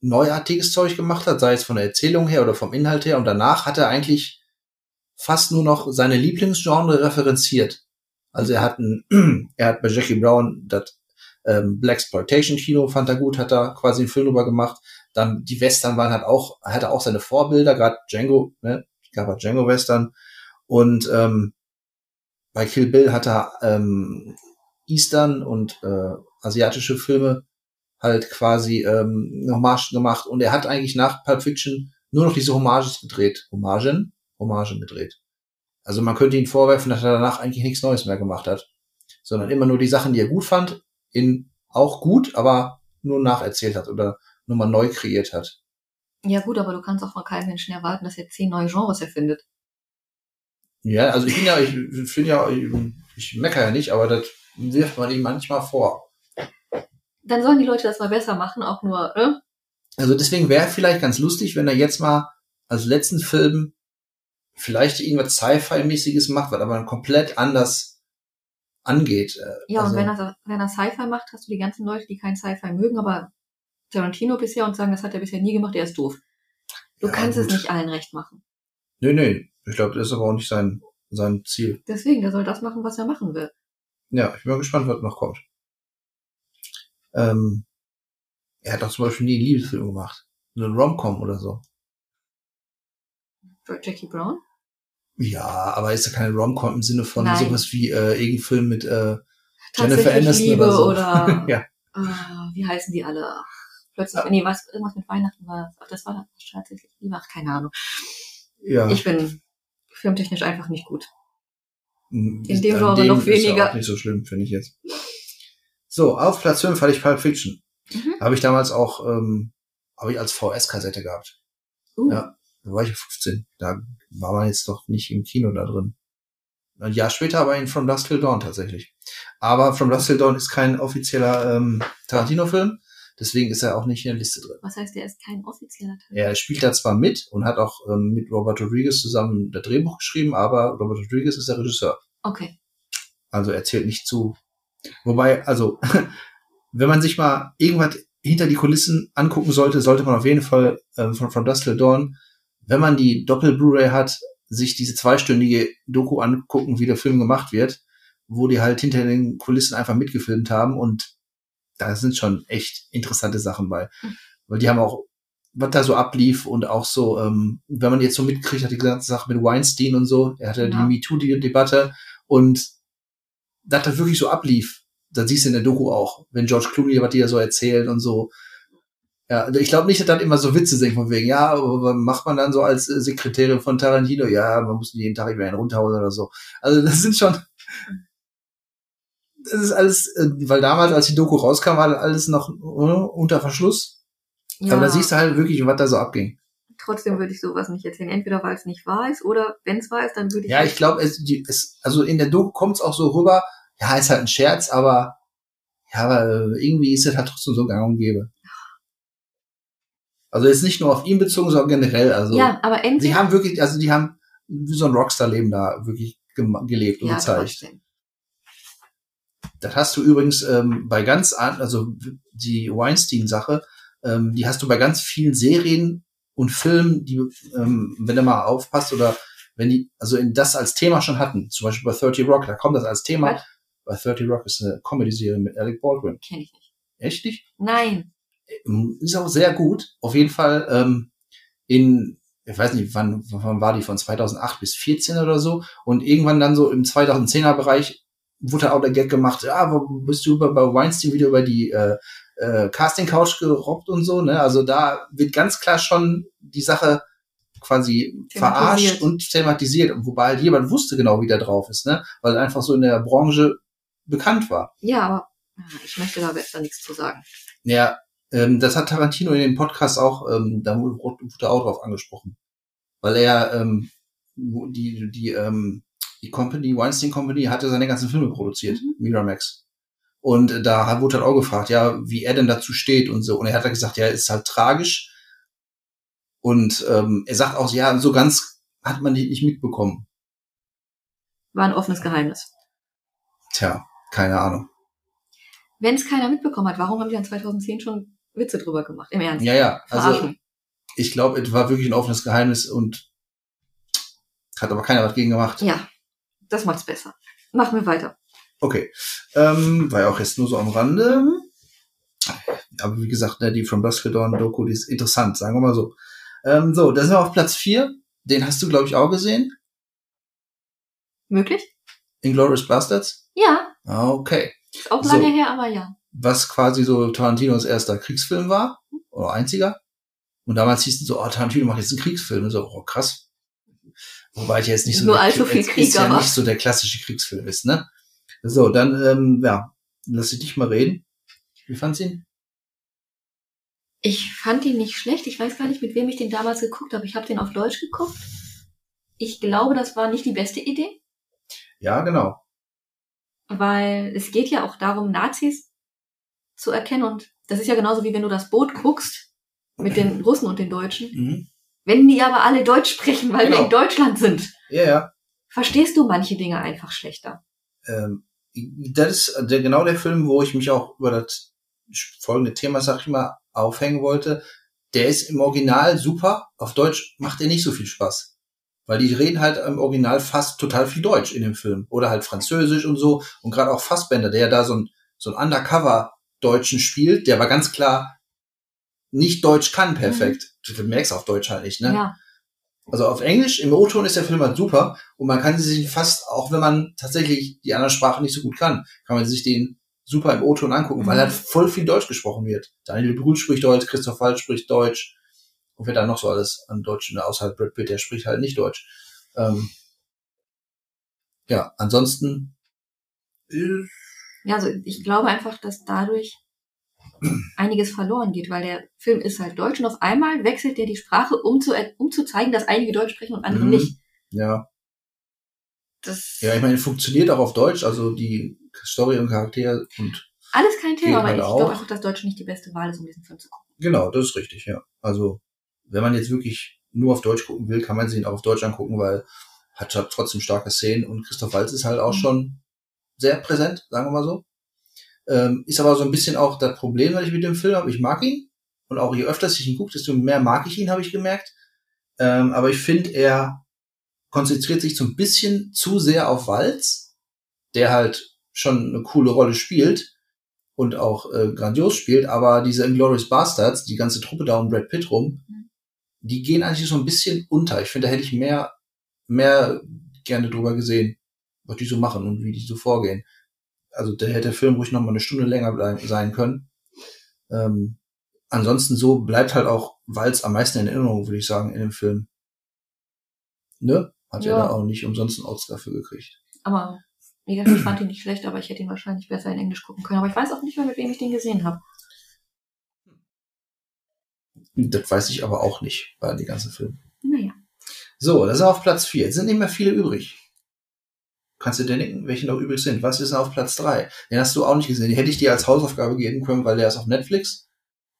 neuartiges Zeug gemacht hat, sei es von der Erzählung her oder vom Inhalt her. Und danach hat er eigentlich fast nur noch seine Lieblingsgenre referenziert. Also er hat, ein, er hat bei Jackie Brown das ähm, Black Exploitation Kino fand er gut, hat er quasi einen Film drüber gemacht. Dann die Western waren halt auch, hat er auch seine Vorbilder, gerade Django, ne, gab er Django Western. Und ähm, bei Kill Bill hat er ähm, Eastern und äh, asiatische Filme halt quasi ähm, Hommagen gemacht und er hat eigentlich nach Pulp Fiction nur noch diese Hommages gedreht. Hommagen? Hommagen gedreht. Also man könnte ihn vorwerfen, dass er danach eigentlich nichts Neues mehr gemacht hat. Sondern immer nur die Sachen, die er gut fand, in auch gut, aber nur nacherzählt hat oder nur mal neu kreiert hat. Ja gut, aber du kannst auch von keinem Menschen erwarten, dass er zehn neue Genres erfindet. Ja, also ich bin ja, ich finde ja, ich, ich meckere ja nicht, aber das wirft man ihm manchmal vor. Dann sollen die Leute das mal besser machen, auch nur, äh? Also deswegen wäre vielleicht ganz lustig, wenn er jetzt mal als letzten Film vielleicht irgendwas Sci-Fi-mäßiges macht, was aber dann komplett anders angeht. Äh, Ja, also, und wenn er, wenn er Sci-Fi macht, hast du die ganzen Leute, die kein Sci-Fi mögen, aber Tarantino bisher und sagen, das hat er bisher nie gemacht, er ist doof. Du Ja, kannst es gut. nicht allen recht machen. Nee, nee. Ich glaube, das ist aber auch nicht sein, sein Ziel. Deswegen, der soll das machen, was er machen will. Ja, ich bin mal gespannt, was noch kommt. Ähm, er hat doch zum Beispiel nie einen Liebesfilm gemacht. Einen Rom-Com oder so. Für Jackie Brown? Ja, aber ist ja keine Rom-Com im Sinne von Nein. sowas wie äh, irgendein Film mit äh, Jennifer Aniston Liebe oder so. oder ja. äh, wie heißen die alle? Ach, Plötzlich, Ja. nee, was, irgendwas mit Weihnachten war. Ach, das war tatsächlich Liebe, ach, keine Ahnung. ja. Ich bin filmtechnisch einfach nicht gut. in in dem Genre noch Ist ja weniger. auch nicht so schlimm, finde ich jetzt. So, auf Platz 5 hatte ich Pulp Fiction. Mhm. Habe ich damals auch, ähm, habe ich als VS-Kassette gehabt. Uh, Ja. Da war ich 15. Da war man jetzt doch nicht im Kino da drin. Ein Jahr später aber in From Dusk Till Dawn tatsächlich. Aber From Dusk Till Dawn ist kein offizieller ähm, Tarantino-Film. Deswegen ist er auch nicht in der Liste drin. Was heißt, der ist kein offizieller Teil? Er spielt da zwar mit und hat auch ähm, mit Robert Rodriguez zusammen das Drehbuch geschrieben, aber Robert Rodriguez ist der Regisseur. Okay. Also er zählt nicht zu. Wobei, also, wenn man sich mal irgendwas hinter die Kulissen angucken sollte, sollte man auf jeden Fall ähm, von From Dusk Till Dawn, wenn man die Doppel-Blu-ray hat, sich diese zweistündige Doku angucken, wie der Film gemacht wird, wo die halt hinter den Kulissen einfach mitgefilmt haben und da sind schon echt interessante Sachen bei. Mhm. Weil die haben auch, was da so ablief und auch so, ähm, wenn man jetzt so mitkriegt, hat die ganze Sache mit Weinstein und so, er hatte Ja. die MeToo-Debatte und dass das wirklich so ablief, das siehst du in der Doku auch, wenn George Clooney, was die da so erzählt und so. Ja, ich glaube nicht, dass dann immer so Witze sind von wegen, ja, aber was macht man dann so als äh, Sekretärin von Tarantino? Ja, man muss jeden Tag irgendwie einen runterhauen oder so. Also das sind schon, das ist alles, äh, weil damals, als die Doku rauskam, war das alles noch äh, unter Verschluss. Ja, Aber da siehst du halt wirklich, was da so abging. trotzdem würde ich sowas nicht erzählen. Entweder weil es nicht wahr ist oder wenn es wahr ist, dann würde ich. Ja, ich glaube, es, die- es, also in der Doku kommt es auch so rüber, ja, ist halt ein Scherz, aber ja, aber irgendwie ist es halt trotzdem so gang und gäbe. Also jetzt nicht nur auf ihn bezogen, sondern generell. Also ja, aber sie entweder. haben wirklich, also die haben wie so ein Rockstar-Leben da wirklich gelebt und ja, gezeigt. trotzdem. Das hast du übrigens ähm, bei ganz, an, also die Weinstein-Sache, ähm, die hast du bei ganz vielen Serien und Filmen, die, ähm, wenn du mal aufpasst oder wenn die, also in das als Thema schon hatten, zum Beispiel bei 30 Rock, da kommt das als Thema. Was? Bei 30 Rock ist eine Comedy-Serie mit Alec Baldwin. Kenn ich nicht. Echt nicht? Nein. Ähm, Ist auch sehr gut. Auf jeden Fall ähm, in, ich weiß nicht, wann, wann war die, von 2008 bis 14 oder so. Und irgendwann dann so im 2010er Bereich wurde auch der Gag gemacht, ja, wo bist du über, bei Weinstein wieder über die äh, äh, Casting Couch gerobbt und so, ne? Also da wird ganz klar schon die Sache quasi verarscht und thematisiert, wobei halt jemand wusste genau, wie der drauf ist, ne? Weil er einfach so in der Branche bekannt war. Ja, aber ah, ich möchte da besser nichts zu sagen. Ja, ähm, das hat Tarantino in dem Podcast auch, ähm, da wurde wurde auch drauf angesprochen. Weil er ähm, die, die, ähm, die Company, Weinstein Company, hatte seine ganzen Filme produziert, Mhm. Miramax. Und äh, da wurde halt auch gefragt, ja, wie er denn dazu steht und so. Und er hat halt gesagt, ja, ist halt tragisch. Und ähm, er sagt auch, ja, so ganz hat man die nicht mitbekommen. War ein offenes Geheimnis. Tja, keine Ahnung. Wenn es keiner mitbekommen hat, warum haben die dann 2010 schon Witze drüber gemacht? Im Ernst. Ja, ja, also ich glaube, es war wirklich ein offenes Geheimnis und hat aber keiner was gegen gemacht. Ja, das macht's besser. Machen wir weiter. Okay. Ähm, war ja auch jetzt nur so am Rande. Mhm. Aber wie gesagt, ne, die From Dusk Dawn Doku, die ist interessant, sagen wir mal so. Ähm, so, da sind wir auf Platz 4. Den hast du, glaube ich, auch gesehen. Möglich? Inglourious Bastards. Ja, Okay. ist auch So. lange her, aber ja. Was quasi so Tarantinos erster Kriegsfilm war. Oder einziger. Und damals hieß es so, oh, Tarantino macht jetzt einen Kriegsfilm. Und so, oh, krass. Wobei ich jetzt nicht so, Nur der, allzu viel Krieg, ist ja aber- nicht so der klassische Kriegsfilm ist, ne? So, dann, ähm, ja, lass ich dich mal reden. Wie fandst du ihn? Ich fand ihn nicht schlecht. Ich weiß gar nicht, mit wem ich den damals geguckt habe. Ich habe den auf Deutsch geguckt. Ich glaube, das war nicht die beste Idee, Ja, genau. weil es geht ja auch darum, Nazis zu erkennen. Und das ist ja genauso wie wenn du das Boot guckst mit den Russen und den Deutschen. Mhm. Wenn die aber alle Deutsch sprechen, weil wir Genau. in Deutschland sind, Ja, ja. verstehst du manche Dinge einfach schlechter. Ähm, das ist der, genau der Film, wo ich mich auch über das folgende Thema, sag ich mal, aufhängen wollte. Der ist im Original super. Auf Deutsch macht er nicht so viel Spaß. Weil die reden halt im Original fast total viel Deutsch in dem Film. Oder halt Französisch und so. Und gerade auch Fassbender, der ja da so ein, so ein Undercover-Deutschen spielt, der aber ganz klar nicht Deutsch kann perfekt. Mhm. Du merkst auf Deutsch halt nicht, ne? Ja. Also auf Englisch, im O-Ton ist der Film halt super und man kann sich fast, auch wenn man tatsächlich die andere Sprache nicht so gut kann, kann man sich den super im O-Ton angucken, mhm. weil halt voll viel Deutsch gesprochen wird. Daniel Brühl spricht Deutsch, Christoph Wald spricht Deutsch und wer da noch so alles an Deutsch, außerhalb Brad Pitt, der spricht halt nicht Deutsch. Ähm, ja, ansonsten. Äh, ja, also ich glaube einfach, dass dadurch einiges verloren geht, weil der Film ist halt deutsch und auf einmal wechselt der die Sprache, um zu, um zu zeigen, dass einige Deutsch sprechen und andere mhm. nicht. Ja. Das ja, ich meine, funktioniert auch auf Deutsch, also die Story und Charaktere und. Alles kein Thema, aber halt ich glaube auch, dass Deutsch nicht die beste Wahl ist, um diesen Film zu gucken. Genau, das ist richtig, ja. Also, wenn man jetzt wirklich nur auf Deutsch gucken will, kann man sich ihn auch auf Deutsch angucken, weil hat trotzdem starke Szenen und Christoph Waltz ist halt auch mhm. schon sehr präsent, sagen wir mal so. Ähm, ist aber so ein bisschen auch das Problem, was ich mit dem Film habe. Ich mag ihn. Und auch je öfter ich ihn gucke, desto mehr mag ich ihn, habe ich gemerkt. Ähm, aber ich finde, er konzentriert sich so ein bisschen zu sehr auf Walz, der halt schon eine coole Rolle spielt und auch äh, grandios spielt, aber diese Inglourious Bastards, die ganze Truppe da um Brad Pitt rum, mhm. die gehen eigentlich so ein bisschen unter. Ich finde, da hätte ich mehr, mehr gerne drüber gesehen, was die so machen und wie die so vorgehen also da hätte der Film ruhig noch mal eine Stunde länger bleiben, sein können. Ähm, ansonsten so bleibt halt auch Walz am meisten in Erinnerung, würde ich sagen, in dem Film. Ne? Hat ja. er da auch nicht umsonst einen Oscar dafür gekriegt. Aber wie gesagt, ich fand ihn nicht schlecht, aber ich hätte ihn wahrscheinlich besser in Englisch gucken können. Aber ich weiß auch nicht mehr, mit wem ich den gesehen habe. Das weiß ich aber auch nicht, bei die ganzen Filme. Naja. So, das ist auf Platz 4. Jetzt sind nicht mehr viele übrig. Kannst du dir denken, welche noch übrig sind? Was ist denn auf Platz drei? Den hast du auch nicht gesehen. Den hätte ich dir als Hausaufgabe geben können, weil der ist auf Netflix.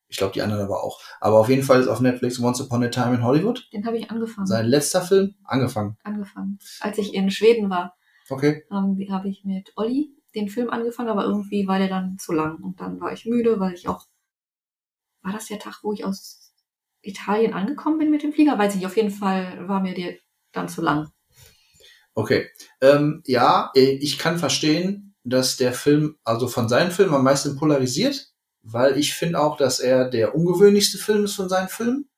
Ich glaube, die anderen aber auch. Aber auf jeden Fall ist auf Netflix Once Upon a Time in Hollywood. Den habe ich angefangen. Sein letzter Film? Angefangen. Angefangen. Als ich in Schweden war. Okay. Ähm, habe ich mit Olli den Film angefangen, aber irgendwie war der dann zu lang. Und dann war ich müde, weil ich auch. War das der Tag, wo ich aus Italien angekommen bin mit dem Flieger? Weiß ich nicht. Auf jeden Fall war mir der dann zu lang. Okay. Ähm, ja, äh, ich kann verstehen, dass der Film, also von seinen Filmen am meisten polarisiert, weil ich finde auch, dass er der ungewöhnlichste Film ist von seinen Filmen.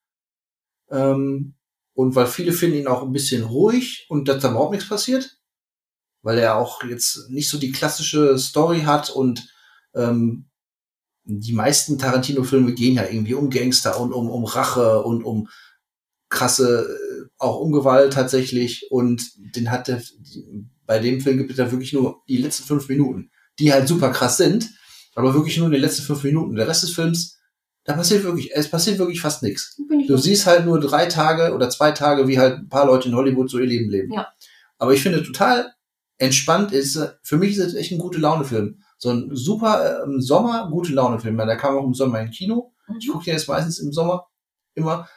Ähm, und weil viele finden ihn auch ein bisschen ruhig und dass da überhaupt nichts passiert. Weil er auch jetzt nicht so die klassische Story hat und ähm, die meisten Tarantino-Filme gehen ja irgendwie um Gangster und um, um Rache und um krasse auch um Gewalt tatsächlich und den hat der, bei dem Film gibt es ja wirklich nur die letzten fünf Minuten, die halt super krass sind, aber wirklich nur in den letzten fünf Minuten. Der Rest des Films, da passiert wirklich, es passiert wirklich fast nichts. Du siehst halt nur drei Tage oder zwei Tage, wie halt ein paar Leute in Hollywood so ihr Leben leben. Ja. Aber ich finde total entspannt ist, für mich ist es echt ein gute Laune-Film. So ein super äh, Sommer, gute Laune-Film. Der kam auch im Sommer im Kino. Mhm. Ich gucke den jetzt meistens im Sommer immer.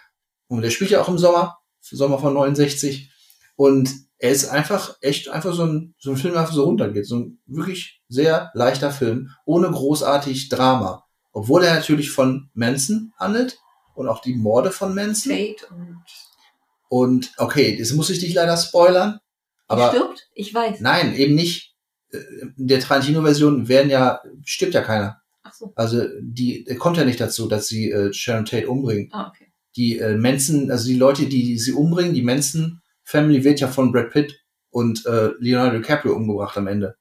Und der spielt ja auch im Sommer. Sommer von 69. Und er ist einfach echt einfach so ein, so ein Film, der einfach so runtergeht. So ein wirklich sehr leichter Film, ohne großartig Drama. Obwohl er natürlich von Manson handelt und auch die Morde von Manson. Tate und und okay, das muss ich dich leider spoilern. Aber stirbt? Ich weiß. Nein, eben nicht. Äh, in der Tarantino-Version werden ja stirbt ja keiner. Ach so. Also die kommt ja nicht dazu, dass sie äh, Sharon Tate umbringen. Ah, okay die äh, Manson, also die Leute, die sie umbringen, die Manson Family wird ja von Brad Pitt und äh, Leonardo DiCaprio umgebracht am Ende.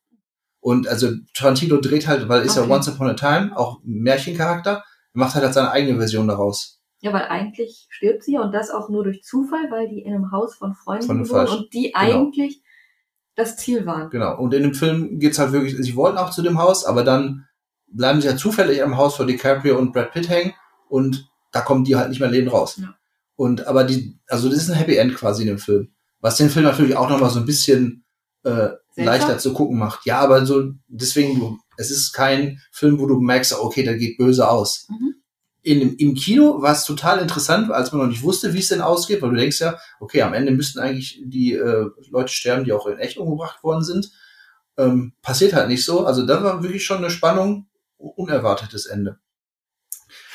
Und also Tarantino dreht halt, weil ist okay. ja Once Upon a Time auch Märchencharakter, macht halt, halt seine eigene Version daraus. Ja, weil eigentlich stirbt sie und das auch nur durch Zufall, weil die in einem Haus von Freunden von wohnen und die genau. eigentlich das Ziel waren. Genau. Und in dem Film geht's halt wirklich, sie wollten auch zu dem Haus, aber dann bleiben sie ja zufällig am Haus von DiCaprio und Brad Pitt hängen und da kommen die halt nicht mehr leben raus. Ja. Und aber die, also das ist ein Happy End quasi in dem Film. Was den Film natürlich auch nochmal so ein bisschen äh, leichter zu gucken macht. Ja, aber so, deswegen, du, es ist kein Film, wo du merkst, okay, da geht böse aus. Mhm. In, Im Kino war es total interessant, als man noch nicht wusste, wie es denn ausgeht, weil du denkst ja, okay, am Ende müssten eigentlich die äh, Leute sterben, die auch in echt umgebracht worden sind. Ähm, passiert halt nicht so. Also da war wirklich schon eine Spannung, unerwartetes Ende.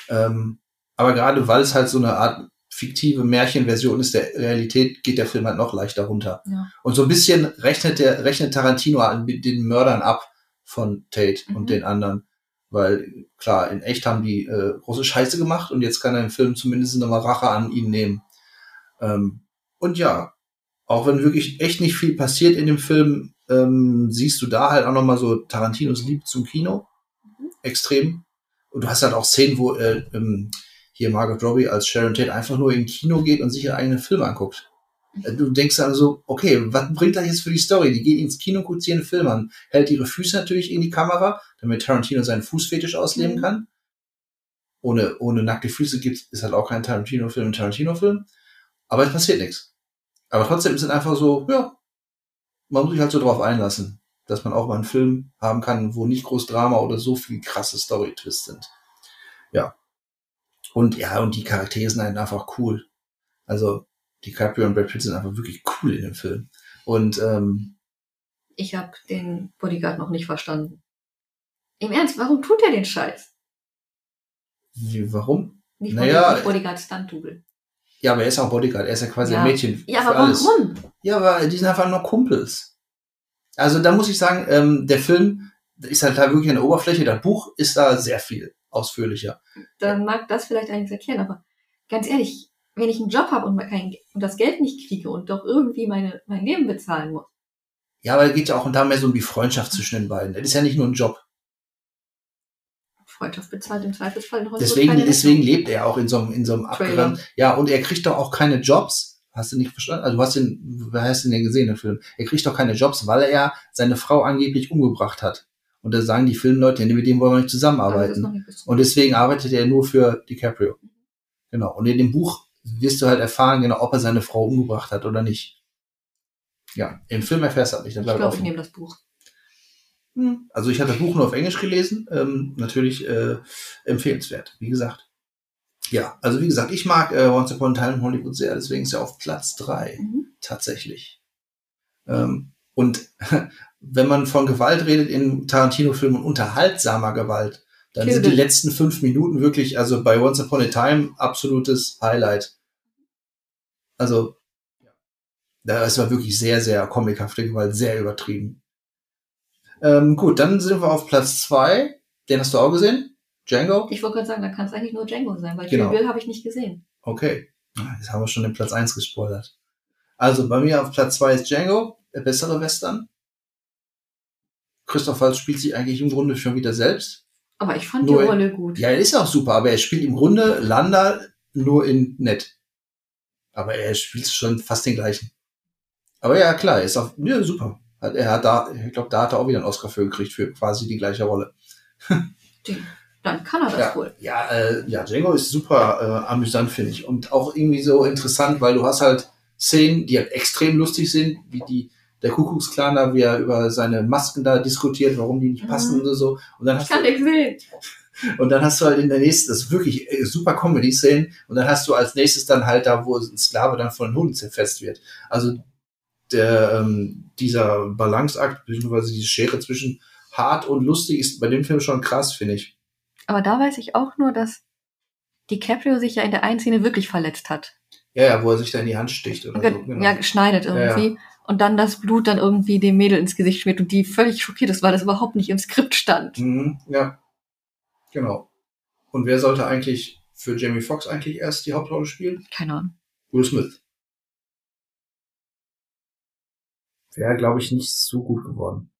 Ähm, aber gerade weil es halt so eine Art fiktive Märchenversion ist der Realität, geht der Film halt noch leichter runter. Ja. Und so ein bisschen rechnet der, rechnet Tarantino an den Mördern ab von Tate Mhm. und den anderen. Weil, klar, in echt haben die äh, große Scheiße gemacht und jetzt kann er im Film zumindest nochmal Rache an ihnen nehmen. Ähm, und ja, auch wenn wirklich echt nicht viel passiert in dem Film, ähm, siehst du da halt auch nochmal so Tarantinos Liebe zum Kino. Mhm. Extrem. Und du hast halt auch Szenen, wo äh, ähm, hier Margot Robbie als Sharon Tate einfach nur in Kino geht und sich ihren eigenen Film anguckt. Äh, Du denkst dann so, okay, was bringt das jetzt für die Story? Die geht ins Kino, guckt sich einen Film an, hält ihre Füße natürlich in die Kamera, damit Tarantino seinen Fußfetisch ausleben Mhm. kann. Ohne, ohne nackte Füße gibt ist halt auch kein Tarantino-Film ein Tarantino-Film. Aber es passiert nichts. Aber trotzdem ist es einfach so, ja, man muss sich halt so drauf einlassen, dass man auch mal einen Film haben kann, wo nicht groß Drama oder so viel krasse Story-Twists sind. Ja. Und ja, und die Charaktere sind halt einfach cool. Also, DiCaprio und Brad Pitt sind einfach wirklich cool in dem Film. Und ähm, Ich habe den Bodyguard noch nicht verstanden. Im Ernst, warum tut er den Scheiß? wie, warum? Nicht, Naja, Bodyguard, Bodyguard Stunt-Double. Ja, aber er ist auch Bodyguard, er ist ja quasi Ja. ein Mädchen. Ja, aber alles. warum? Ja, aber die sind einfach nur Kumpels. Also da muss ich sagen, ähm, der Film ist halt da wirklich der Oberfläche. Das Buch ist da sehr viel ausführlicher. Dann mag das vielleicht einiges erklären, aber ganz ehrlich, wenn ich einen Job habe und, kein, und das Geld nicht kriege und doch irgendwie meine, mein Leben bezahlen muss, Ja, aber da geht ja auch da mehr so um die Freundschaft zwischen den beiden. Das ist ja nicht nur ein Job. Freundschaft bezahlt im Zweifelsfall noch Deswegen, deswegen lebt er auch in so einem, in so einem abgerannt. Ja, und er kriegt doch auch keine Jobs. Hast du nicht verstanden? Also du hast den, wer hast du den gesehen, den Film? Er kriegt doch keine Jobs, weil er seine Frau angeblich umgebracht hat. Und da sagen die Filmleute, mit dem wollen wir nicht zusammenarbeiten. Und deswegen arbeitet er nur für DiCaprio. Genau. Und in dem Buch wirst du halt erfahren, genau, ob er seine Frau umgebracht hat oder nicht. Ja, im Film erfährst du halt nicht. Ich glaube, ich nehme das Buch. Hm. Also ich hatte das Buch nur auf Englisch gelesen. Ähm, natürlich äh, empfehlenswert, wie gesagt. Ja, also wie gesagt, ich mag äh, Once Upon a Time in Hollywood sehr, deswegen ist er auf Platz drei Mhm. tatsächlich. Ähm, und wenn man von Gewalt redet in Tarantino-Filmen, unterhaltsamer Gewalt, dann Kill sind die letzten fünf Minuten wirklich, also bei Once Upon a Time, absolutes Highlight. Also, da ist war wirklich sehr, sehr comichafte Gewalt, sehr übertrieben. Ähm, gut, dann sind wir auf Platz zwei. Den hast du auch gesehen? Django? Ich wollte gerade sagen, da kann es eigentlich nur Django sein, weil Genau. Kill Bill habe ich nicht gesehen. Okay. Ah, Jetzt haben wir schon den Platz eins gespoilert. Also bei mir auf Platz zwei ist Django, bessere Western. Christoph Waltz spielt sich eigentlich im Grunde schon wieder selbst. Aber ich fand Nur- die Rolle gut. Ja, er ist auch super, aber er spielt im Grunde Landa nur in nett. Aber er spielt schon fast den gleichen. Aber ja, klar, er ist auch, ja, super. Hat- Er hat da, ich glaube, da hat er auch wieder einen Oscar für gekriegt, für quasi die gleiche Rolle. Dann kann er das Ja, wohl. ja, äh, ja, Django ist super äh, amüsant, finde ich. Und auch irgendwie so interessant, weil du hast halt Szenen, die halt extrem lustig sind, wie die, der Kuckucksklan da, wie er über seine Masken da diskutiert, warum die nicht Mhm. passen und so. Und dann Ich hast kann du, nicht sehen. und dann hast du halt in der nächsten, das ist wirklich äh, super Comedy-Szenen, und dann hast du als nächstes dann halt da, wo ein Sklave dann von einem Hund zerfetzt wird. Also der, ähm, dieser Balanceakt, beziehungsweise diese Schere zwischen hart und lustig ist bei dem Film schon krass, finde ich. Aber da weiß ich auch nur, dass DiCaprio sich ja in der einen Szene wirklich verletzt hat. Ja, ja, wo er sich da in die Hand sticht oder Ge so. Genau. Ja, geschneidet Ja, irgendwie. Und dann das Blut dann irgendwie dem Mädel ins Gesicht schmiert und die völlig schockiert ist, weil das überhaupt nicht im Skript stand. Mhm, ja, genau. Und wer sollte eigentlich für Jamie Foxx eigentlich erst die Hauptrolle spielen? Keine Ahnung. Will Smith. Wäre, glaube ich, nicht so gut geworden.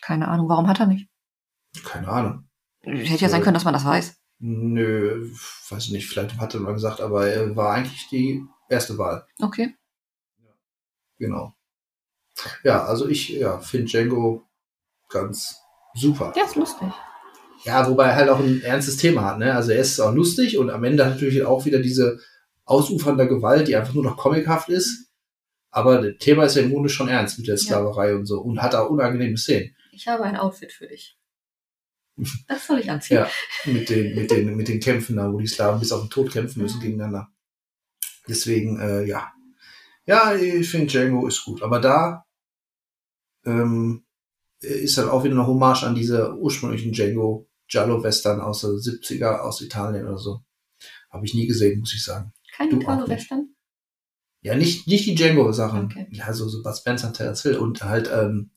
Keine Ahnung. Warum hat er nicht? Keine Ahnung. Hätte ja sein können, dass man das weiß. Nö, weiß ich nicht, vielleicht hat er mal gesagt, aber er war eigentlich die erste Wahl. Okay. Genau. Ja, also ich ja, finde Django ganz super. Ja, ist lustig. Ja, wobei er halt auch ein ernstes Thema hat, ne? Also er ist auch lustig und am Ende hat natürlich auch wieder diese ausufernde Gewalt, die einfach nur noch comichaft ist. Aber das Thema ist ja im Grunde schon ernst mit der Ja. Sklaverei und so und hat auch unangenehme Szenen. Ich habe ein Outfit für dich. Das soll ich anziehen. Ja, mit den, mit den, mit den Kämpfen da, wo die Sklaven bis auf den Tod kämpfen müssen gegeneinander. Deswegen, äh, ja. Ja, ich finde Django ist gut, aber da ähm, ist halt auch wieder eine Hommage an diese ursprünglichen Django Giallo Western aus den 70er aus Italien oder so. Habe ich nie gesehen, muss ich sagen. Kein Du auch Italo-Western? Ja, nicht, nicht die Django-Sachen. Okay. Ja, so, so Bud Spencer, Terence Hill und halt ähm,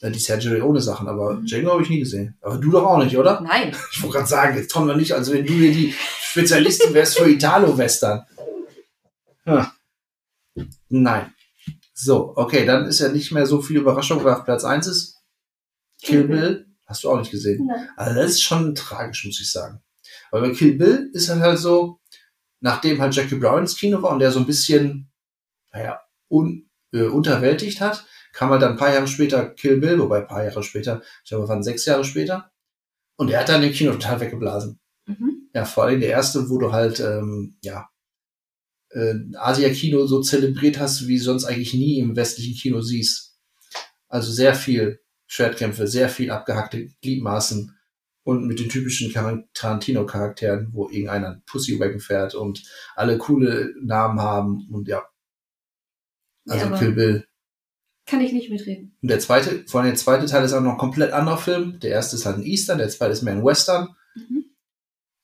äh, die Sergio Leone-Sachen, aber Mhm. Django habe ich nie gesehen. Aber du doch auch nicht, oder? Nein. Ich wollte gerade sagen, jetzt kommen wir nicht, als wenn du hier die Spezialistin wärst für Italo-Western. Ja. Nein. So, okay, dann ist ja nicht mehr so viel Überraschung, wer auf Platz 1 ist. Kill Kill Bill. Hast du auch nicht gesehen. Nein. Also das ist schon tragisch, muss ich sagen. Weil bei Kill Bill ist halt halt so, nachdem halt Jackie Brown ins Kino war und der so ein bisschen, naja, un, äh, unterwältigt hat, kam halt dann ein paar Jahre später Kill Bill, wobei ein paar Jahre später, ich glaube, waren sechs Jahre später. Und er hat dann im Kino total weggeblasen. Mhm. Ja, vor allem der erste, wo du halt, ähm, ja, äh, Asia-Kino so zelebriert hast, wie du sonst eigentlich nie im westlichen Kino siehst. Also sehr viel Schwertkämpfe, sehr viel abgehackte Gliedmaßen und mit den typischen Tar- Tarantino-Charakteren, wo irgendeiner Pussywagon fährt und alle coole Namen haben und ja. Also Ja, Kill Bill. Kann ich nicht mitreden. Und der zweite, vor allem der zweite Teil ist auch noch ein komplett anderer Film. Der erste ist halt ein Eastern, der zweite ist mehr ein Western. Mhm.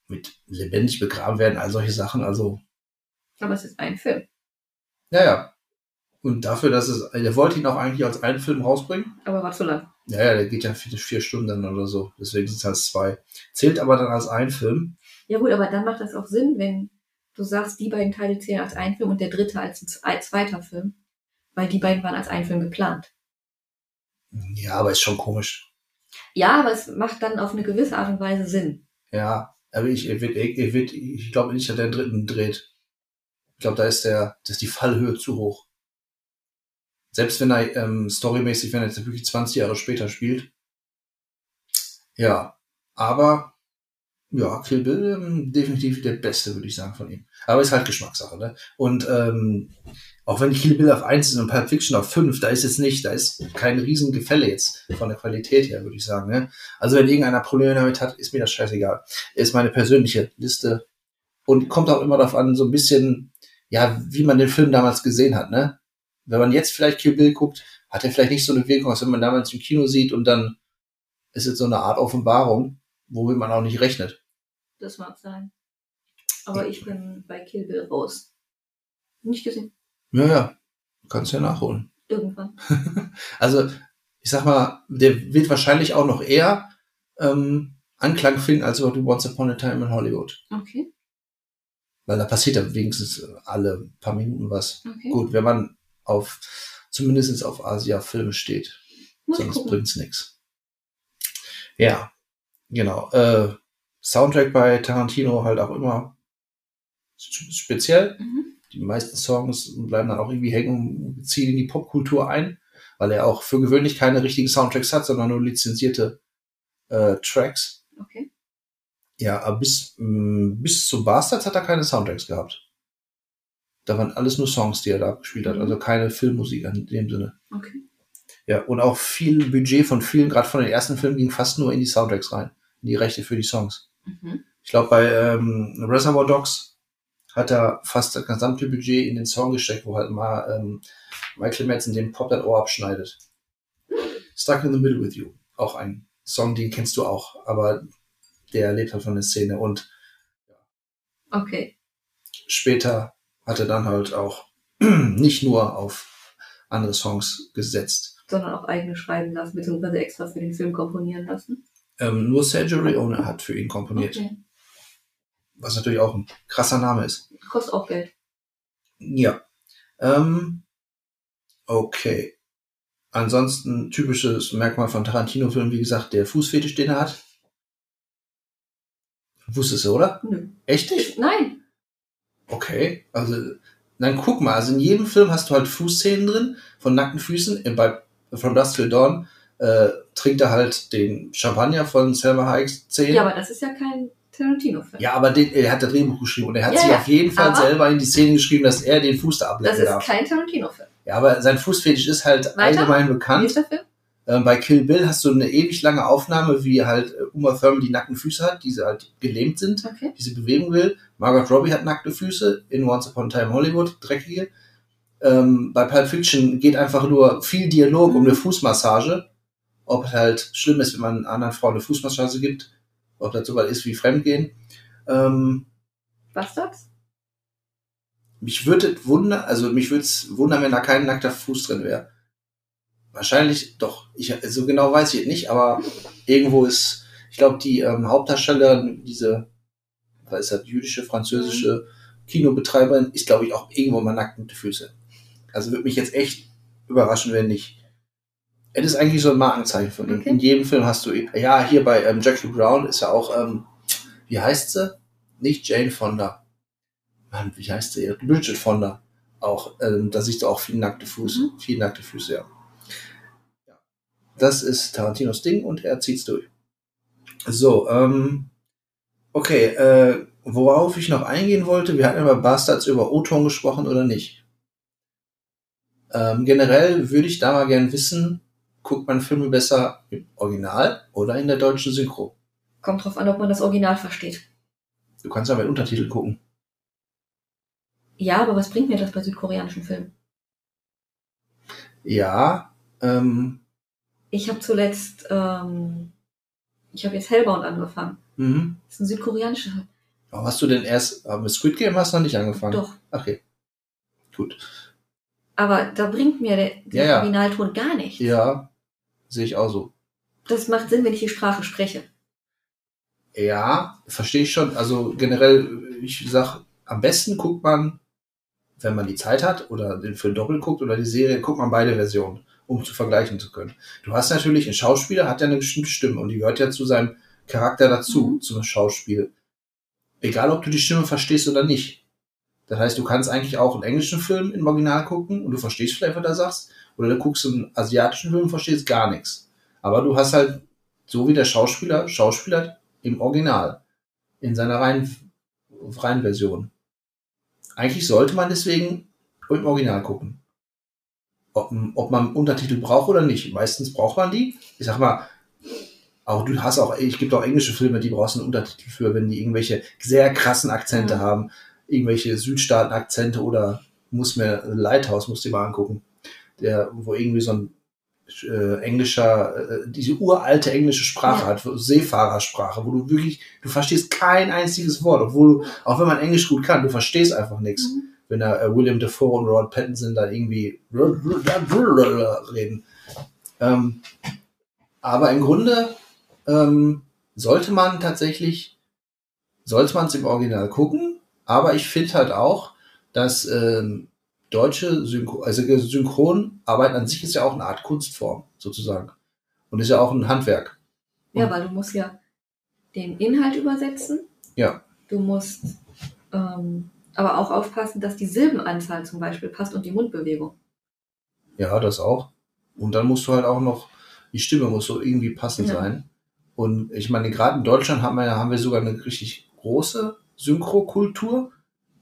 Mit lebendig begraben werden, all solche Sachen. Also Aber es ist ein Film. Ja, ja. Und dafür, dass es, der wollte ihn auch eigentlich als einen Film rausbringen. Aber war zu lang. Ja, ja, der geht ja vier, vier Stunden oder so. Deswegen sind es halt zwei. Zählt aber dann als ein Film. Ja gut, aber dann macht das auch Sinn, wenn du sagst, die beiden Teile zählen als ein Film und der dritte als ein zweiter Film. Weil die beiden waren als ein Film geplant. Ja, aber ist schon komisch. Ja, aber es macht dann auf eine gewisse Art und Weise Sinn. Ja, aber ich, ich, ich, ich, ich glaube nicht, dass der dritten dreht. Ich glaube, da ist der, da ist die Fallhöhe zu hoch. Selbst wenn er ähm, storymäßig, wenn er jetzt wirklich 20 Jahre später spielt. Ja, aber ja, Kill Bill ähm, definitiv der beste, würde ich sagen, von ihm. Aber ist halt Geschmackssache, ne? Und ähm, auch wenn Kill Bill auf 1 ist und Pulp Fiction auf 5, da ist jetzt nicht, da ist kein Riesengefälle jetzt von der Qualität her, würde ich sagen, ne? Also wenn irgendeiner Probleme damit hat, ist mir das scheißegal. Ist meine persönliche Liste und kommt auch immer darauf an, so ein bisschen, ja, wie man den Film damals gesehen hat, ne? Wenn man jetzt vielleicht Kill Bill guckt, hat er vielleicht nicht so eine Wirkung, als wenn man damals im Kino sieht und dann ist es so eine Art Offenbarung, womit man auch nicht rechnet. Das mag sein. Aber ich bin bei Kill Bill raus. Nicht gesehen. Ja, ja, kannst ja nachholen. Irgendwann. Also, ich sag mal, der wird wahrscheinlich auch noch eher ähm, Anklang finden als über Once Upon a Time in Hollywood. Okay. Weil da passiert ja wenigstens alle paar Minuten was. Okay. Gut, wenn man auf, zumindest auf Asia-Filme steht. Ich Sonst gucken. bringt's nix. Ja, genau. Äh, Soundtrack bei Tarantino halt auch immer speziell. Mhm. Die meisten Songs bleiben dann auch irgendwie hängen und ziehen in die Popkultur ein, weil er auch für gewöhnlich keine richtigen Soundtracks hat, sondern nur lizenzierte äh, Tracks. Okay. Ja, aber bis, mh, bis zu Bastards hat er keine Soundtracks gehabt. Da waren alles nur Songs, die er da gespielt hat, Mhm. also keine Filmmusik in dem Sinne. Okay. Ja, und auch viel Budget von vielen, gerade von den ersten Filmen, ging fast nur in die Soundtracks rein, in die Rechte für die Songs. Mhm. Ich glaube, bei ähm, Reservoir Dogs hat er fast das gesamte Budget in den Song gesteckt, wo halt mal ähm, Michael Madsen den Pop das Ohr abschneidet. Stuck in the Middle with You. Auch ein Song, den kennst du auch, aber der lebt halt von der Szene. Und Okay. später hat er dann halt auch nicht nur auf andere Songs gesetzt. Sondern auch eigene schreiben lassen, beziehungsweise extra für den Film komponieren lassen. Ähm, nur Sergio Leone hat für ihn komponiert, Okay. was natürlich auch ein krasser Name ist. Kostet auch Geld. Ja. Ähm, okay. Ansonsten typisches Merkmal von Tarantino-Filmen, wie gesagt, der Fußfetisch, den er hat. Wusstest du, oder? Nö. Echt nicht? Nein. Okay. Also, dann guck mal, also in jedem Film hast du halt Fußszenen drin, von nackten Füßen. Äh, Bei From Dusk Till Dawn äh, trinkt er halt den Champagner von Selma Hayeks Zähnen. Ja, aber das ist ja kein Tarantino-Film. Ja, aber den, er hat das Drehbuch geschrieben und er hat Ja, sich ja, auf jeden Fall aber- selber in die Szene geschrieben, dass er den Fuß da Das ablecken ist darf. kein Tarantino-Film. Ja, aber sein Fußfetisch ist halt Weiter? allgemein Wie bekannt. ist der Film? Ähm, bei Kill Bill hast du eine ewig lange Aufnahme, wie halt äh, Uma Thurman die nackten Füße hat, die sie halt gelähmt sind, Okay. die sie bewegen will. Margot Robbie hat nackte Füße in Once Upon a Time Hollywood, dreckige. Ähm, bei Pulp Fiction geht einfach nur viel Dialog um eine Fußmassage. Ob es halt schlimm ist, wenn man einer anderen Frau eine Fußmassage gibt. Ob das so weit ist wie Fremdgehen. Ähm, Was das? mich würde wundern, also mich würde es wundern, wenn da kein nackter Fuß drin wäre. Wahrscheinlich doch. Ich, so genau weiß ich nicht, aber irgendwo ist, ich glaube, die ähm, Hauptdarstellerin, diese, was ist das, jüdische, französische Kinobetreiberin, ist, glaube ich, auch irgendwo mal nackt mit den Füßen. Also würde mich jetzt echt überraschen, wenn nicht. Es ist eigentlich so ein Markenzeichen von ihm. Okay. In jedem Film hast du, ja, hier bei ähm, Jackie Brown ist ja auch, ähm, wie heißt sie? Nicht Jane Fonda. Mann, wie heißt sie? Bridget Fonda. Auch, ähm, da siehst du auch viel nackte Füße, Mhm. viel nackte Füße, ja. Das ist Tarantinos Ding und er zieht's durch. So, ähm, okay, äh, worauf ich noch eingehen wollte, wir hatten über Bastards über O-Ton gesprochen oder nicht. Ähm, generell würde ich da mal gern wissen, guckt man Filme besser im Original oder in der deutschen Synchro? Kommt drauf an, ob man das Original versteht. Du kannst ja mit Untertitel gucken. Ja, aber was bringt mir das bei südkoreanischen Filmen? Ja, ähm, Ich habe zuletzt, ähm, ich habe jetzt Hellbound angefangen. mhm. Das ist ein südkoreanischer. Warum hast du denn erst, aber mit Squid Game hast du noch nicht angefangen? Doch. Okay. Gut. Aber da bringt mir der, der Ja, ja. Originalton gar nichts. Ja, sehe ich auch so. Das macht Sinn, wenn ich die Sprache spreche. Ja, verstehe ich schon. Also generell, ich sag, am besten guckt man, wenn man die Zeit hat oder den Film doppelt guckt oder die Serie, guckt man beide Versionen, um zu vergleichen zu können. Du hast natürlich, ein Schauspieler hat ja eine bestimmte Stimme und die gehört ja zu seinem Charakter dazu, Mhm. zum Schauspiel. Egal, ob du die Stimme verstehst oder nicht. Das heißt, du kannst eigentlich auch einen englischen Film im Original gucken und du verstehst vielleicht, was er sagst. Oder du guckst einen asiatischen Film und verstehst gar nichts. Aber du hast halt, so wie der Schauspieler, Schauspieler im Original. In seiner reinen, reinen Version. Eigentlich sollte man deswegen im Original gucken. Ob, ob man Untertitel braucht oder nicht. Meistens braucht man die. Ich sag mal, auch du hast auch, es gibt auch englische Filme, die brauchst einen Untertitel für, wenn die irgendwelche sehr krassen Akzente Mhm. haben. Irgendwelche Südstaaten-Akzente oder muss mir Lighthouse, musst du mal angucken. Der, wo irgendwie so ein äh, englischer, äh, diese uralte englische Sprache Ja. hat, Seefahrersprache, wo du wirklich, du verstehst kein einziges Wort, obwohl du, auch wenn man Englisch gut kann, du verstehst einfach nichts, Mhm. Wenn da äh, William Defoe und Robert Pattinson da irgendwie reden. Ähm, aber im Grunde ähm, sollte man tatsächlich, sollte man es im Original gucken, aber ich finde halt auch, dass ähm, deutsche Synchro, also Synchronarbeit an sich ist ja auch eine Art Kunstform, sozusagen. Und ist ja auch ein Handwerk. Ja, weil du musst ja den Inhalt übersetzen. Ja. Du musst ähm, aber auch aufpassen, dass die Silbenanzahl zum Beispiel passt und die Mundbewegung. Ja, das auch. Und dann musst du halt auch noch, die Stimme muss so irgendwie passend Ja. sein. Und ich meine, gerade in Deutschland haben wir, haben wir sogar eine richtig große Synchrokultur,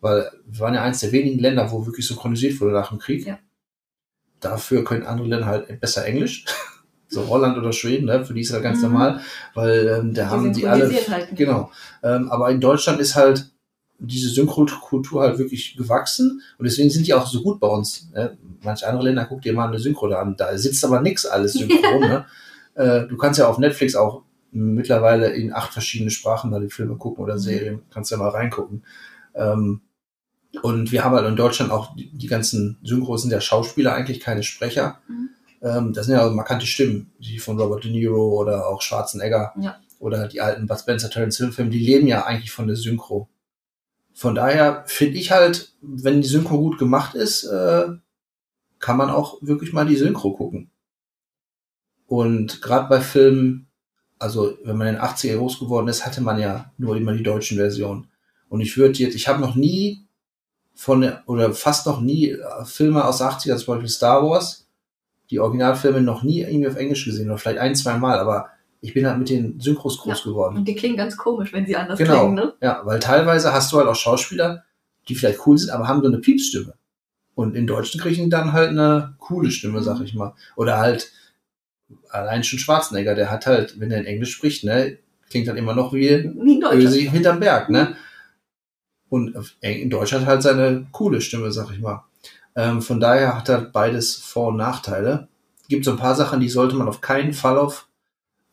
weil wir waren ja eines der wenigen Länder, wo wirklich synchronisiert wurde nach dem Krieg. Ja. Dafür können andere Länder halt besser Englisch. so Holland oder Schweden, ne? für die ist das ganz Mhm. normal, weil ähm, da haben die alle. halt. Genau. Ähm, aber in Deutschland ist halt diese Synchrokultur halt wirklich gewachsen und deswegen sind die auch so gut bei uns. Ne? Manche andere Länder, guck dir mal eine Synchro da an, da sitzt aber nix alles synchron. ne? äh, du kannst ja auf Netflix auch mittlerweile in acht verschiedene Sprachen da die Filme gucken oder Mhm. Serien, kannst ja mal reingucken. Ähm, und wir haben halt in Deutschland auch die, die ganzen Synchros sind ja Schauspieler, eigentlich keine Sprecher. Mhm. Ähm, das sind ja markante Stimmen, die von Robert De Niro oder auch Schwarzenegger Ja. oder die alten Bud Spencer, Terence Hill Filme, die leben ja eigentlich von der Synchro. Von daher finde ich halt, wenn die Synchro gut gemacht ist, äh, kann man auch wirklich mal die Synchro gucken. Und gerade bei Filmen, also wenn man in den 80er groß geworden ist, hatte man ja nur immer die deutschen Versionen. Und ich würde jetzt, ich habe noch nie von, der- oder fast noch nie äh, Filme aus den 80er, zum Beispiel Star Wars, die Originalfilme noch nie irgendwie auf Englisch gesehen oder vielleicht ein, zwei Mal, aber ich bin halt mit den Synchros groß geworden. Und die klingen ganz komisch, wenn sie anders Genau. klingen, ne? Ja, weil teilweise hast du halt auch Schauspieler, die vielleicht cool sind, aber haben so eine Piepsstimme. Und in Deutschen kriegen die dann halt eine coole Stimme, sag ich mal. Oder halt allein schon Schwarzenegger, der hat halt, wenn er in Englisch spricht, ne, klingt dann immer noch wie Wie Deutschland. Ösi hinterm Berg, ne? Und in Deutsch hat halt seine coole Stimme, sag ich mal. Ähm, von daher hat er beides Vor- und Nachteile. Gibt so ein paar Sachen, die sollte man auf keinen Fall auf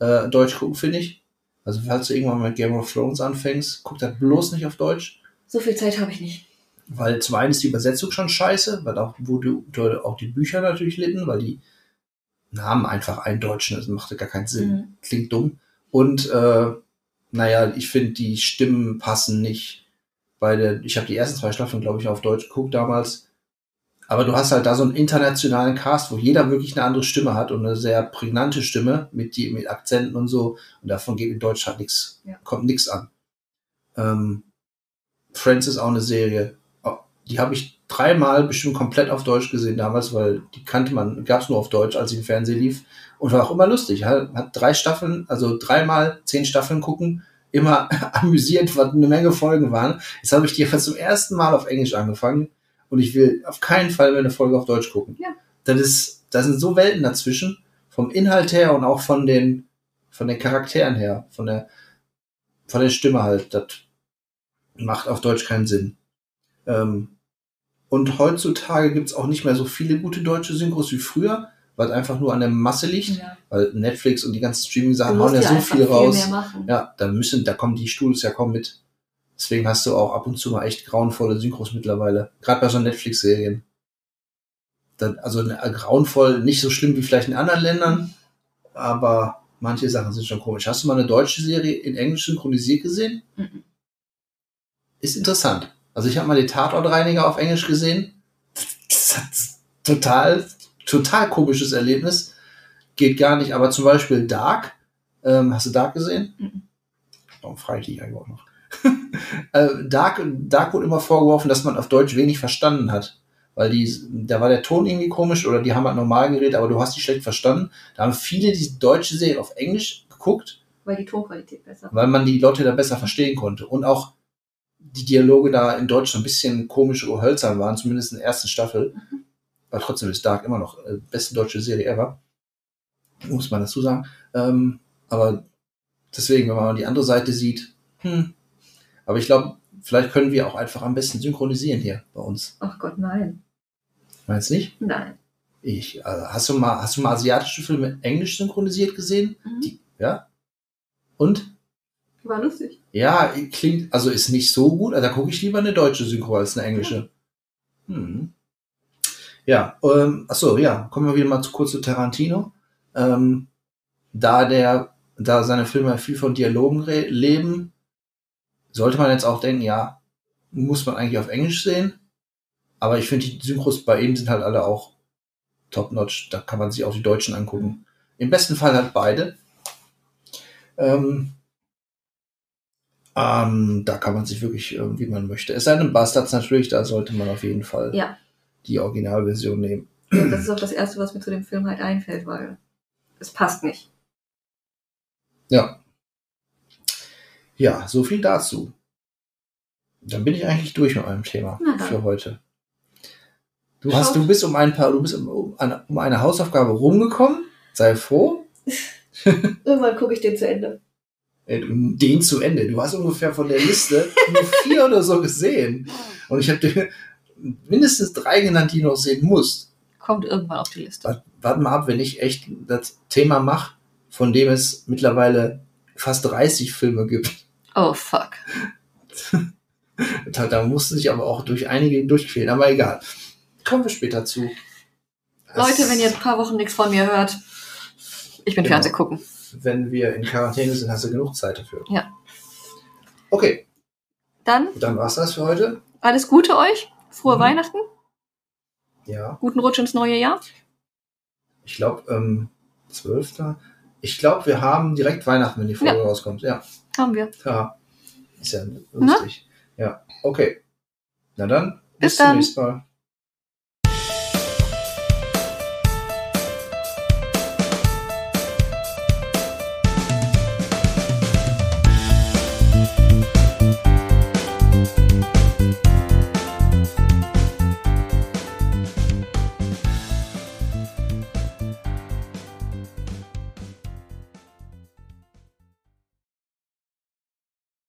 äh, Deutsch gucken, finde ich. Also falls du irgendwann mit Game of Thrones anfängst, guck das bloß nicht auf Deutsch. So viel Zeit habe ich nicht. Weil zum einen ist die Übersetzung schon scheiße, weil auch, wo du, auch die Bücher natürlich litten, weil die Namen einfach eindeutschen, das macht gar keinen Sinn. Mhm. Klingt dumm. Und äh, naja, ich finde, die Stimmen passen nicht. Bei der, ich habe die ersten zwei Staffeln, glaube ich, auf Deutsch geguckt damals. Aber du hast halt da so einen internationalen Cast, wo jeder wirklich eine andere Stimme hat und eine sehr prägnante Stimme mit, die, mit Akzenten und so. Und davon geht in Deutsch halt nichts, Ja. kommt nichts an. Ähm, Friends ist auch eine Serie. Die habe ich dreimal bestimmt komplett auf Deutsch gesehen damals, weil die kannte man, gab es nur auf Deutsch, als sie im Fernsehen lief. Und war auch immer lustig. Hat, hat drei Staffeln, also dreimal zehn Staffeln gucken, immer amüsiert, was eine Menge Folgen waren. Jetzt habe ich die zum ersten Mal auf Englisch angefangen und ich will auf keinen Fall mehr eine Folge auf Deutsch gucken. Ja. Das ist, da sind so Welten dazwischen, vom Inhalt her und auch von den, von den Charakteren her, von der, von der Stimme halt. Das macht auf Deutsch keinen Sinn. Ähm, und heutzutage gibt's auch nicht mehr so viele gute deutsche Synchros wie früher, weil es einfach nur an der Masse liegt, Ja. weil Netflix und die ganzen Streaming-Sachen hauen ja so viel raus. Ja, da müssen, da kommen die Studios ja kaum mit. Deswegen hast du auch ab und zu mal echt grauenvolle Synchros mittlerweile. Gerade bei so Netflix-Serien. Also äh, grauenvoll, nicht so schlimm wie vielleicht in anderen Ländern, aber manche Sachen sind schon komisch. Hast du mal eine deutsche Serie in Englisch synchronisiert gesehen? Mhm. Ist interessant. Also ich habe mal den Tatortreiniger auf Englisch gesehen. Das hat total, total komisches Erlebnis. Geht gar nicht. Aber zum Beispiel Dark. Ähm, hast du Dark gesehen? Mhm. Warum frage ich dich eigentlich auch noch? äh, Dark, Dark wurde immer vorgeworfen, dass man auf Deutsch wenig verstanden hat. Weil die, da war der Ton irgendwie komisch oder die haben halt normal geredet, aber du hast die schlecht verstanden. Da haben viele diese deutsche Serie auf Englisch geguckt, Weil die Tonqualität besser weil man die Leute da besser verstehen konnte. Und auch die Dialoge da in Deutsch so ein bisschen komisch oder hölzern waren, zumindest in der ersten Staffel. Aber trotzdem ist Dark immer noch äh, beste deutsche Serie ever. Muss man dazu sagen. Ähm, aber deswegen, wenn man die andere Seite sieht, hm. Aber ich glaube, vielleicht können wir auch einfach am besten synchronisieren hier bei uns. Ach Gott, nein. Meinst du nicht? Nein. Ich, also hast du mal, hast du mal asiatische Filme englisch synchronisiert gesehen? Mhm. Die, ja? Und? War lustig. Ja, klingt, also ist nicht so gut. Also da gucke ich lieber eine deutsche Synchro als eine englische. Hm. Ja, ähm, achso, ja, kommen wir wieder mal zu, kurz zu Tarantino. Ähm, da der, da seine Filme viel von Dialogen leben, sollte man jetzt auch denken, ja, muss man eigentlich auf Englisch sehen. Aber ich finde, die Synchros bei ihm sind halt alle auch top-notch. Da kann man sich auch die Deutschen angucken. Im besten Fall halt beide. Ähm, ähm, da kann man sich wirklich, äh, wie man möchte. Es sei denn, Bastards natürlich, da sollte man auf jeden Fall Ja. die Originalversion nehmen. Das ist auch das Erste, was mir zu dem Film halt einfällt, weil es passt nicht. Ja. Ja, so viel dazu. Dann bin ich eigentlich durch mit meinem Thema Na für heute. Du Schau. hast, du bist um ein paar, du bist um, um, eine, um eine Hausaufgabe rumgekommen. Sei froh. Irgendwann gucke ich den zu Ende. Äh, Den zu Ende. Du hast ungefähr von der Liste nur vier oder so gesehen. Und ich habe dir mindestens drei genannt, die du noch sehen musst. Kommt irgendwann auf die Liste. Wart- Warte mal ab, wenn ich echt das Thema mache, von dem es mittlerweile fast 30 Filme gibt. Oh fuck. Da, da mussten sich aber auch durch einige durchquälen, aber egal. Kommen wir später zu. Leute, wenn ihr ein paar Wochen nichts von mir hört, ich bin Genau. Fernseh gucken. Wenn wir in Quarantäne sind, hast du genug Zeit dafür. Ja. Okay, Dann dann war's das für heute. alles Gute euch. Frohe Mhm. Weihnachten. Ja, Guten Rutsch ins neue Jahr. ich glaube, ähm, 12. Ich glaube, wir haben direkt Weihnachten, wenn die Folge rauskommt. Ja, Haben wir. ja. Ist ja lustig. Ja, okay. Na dann, bis, Bis zum dann. nächsten Mal.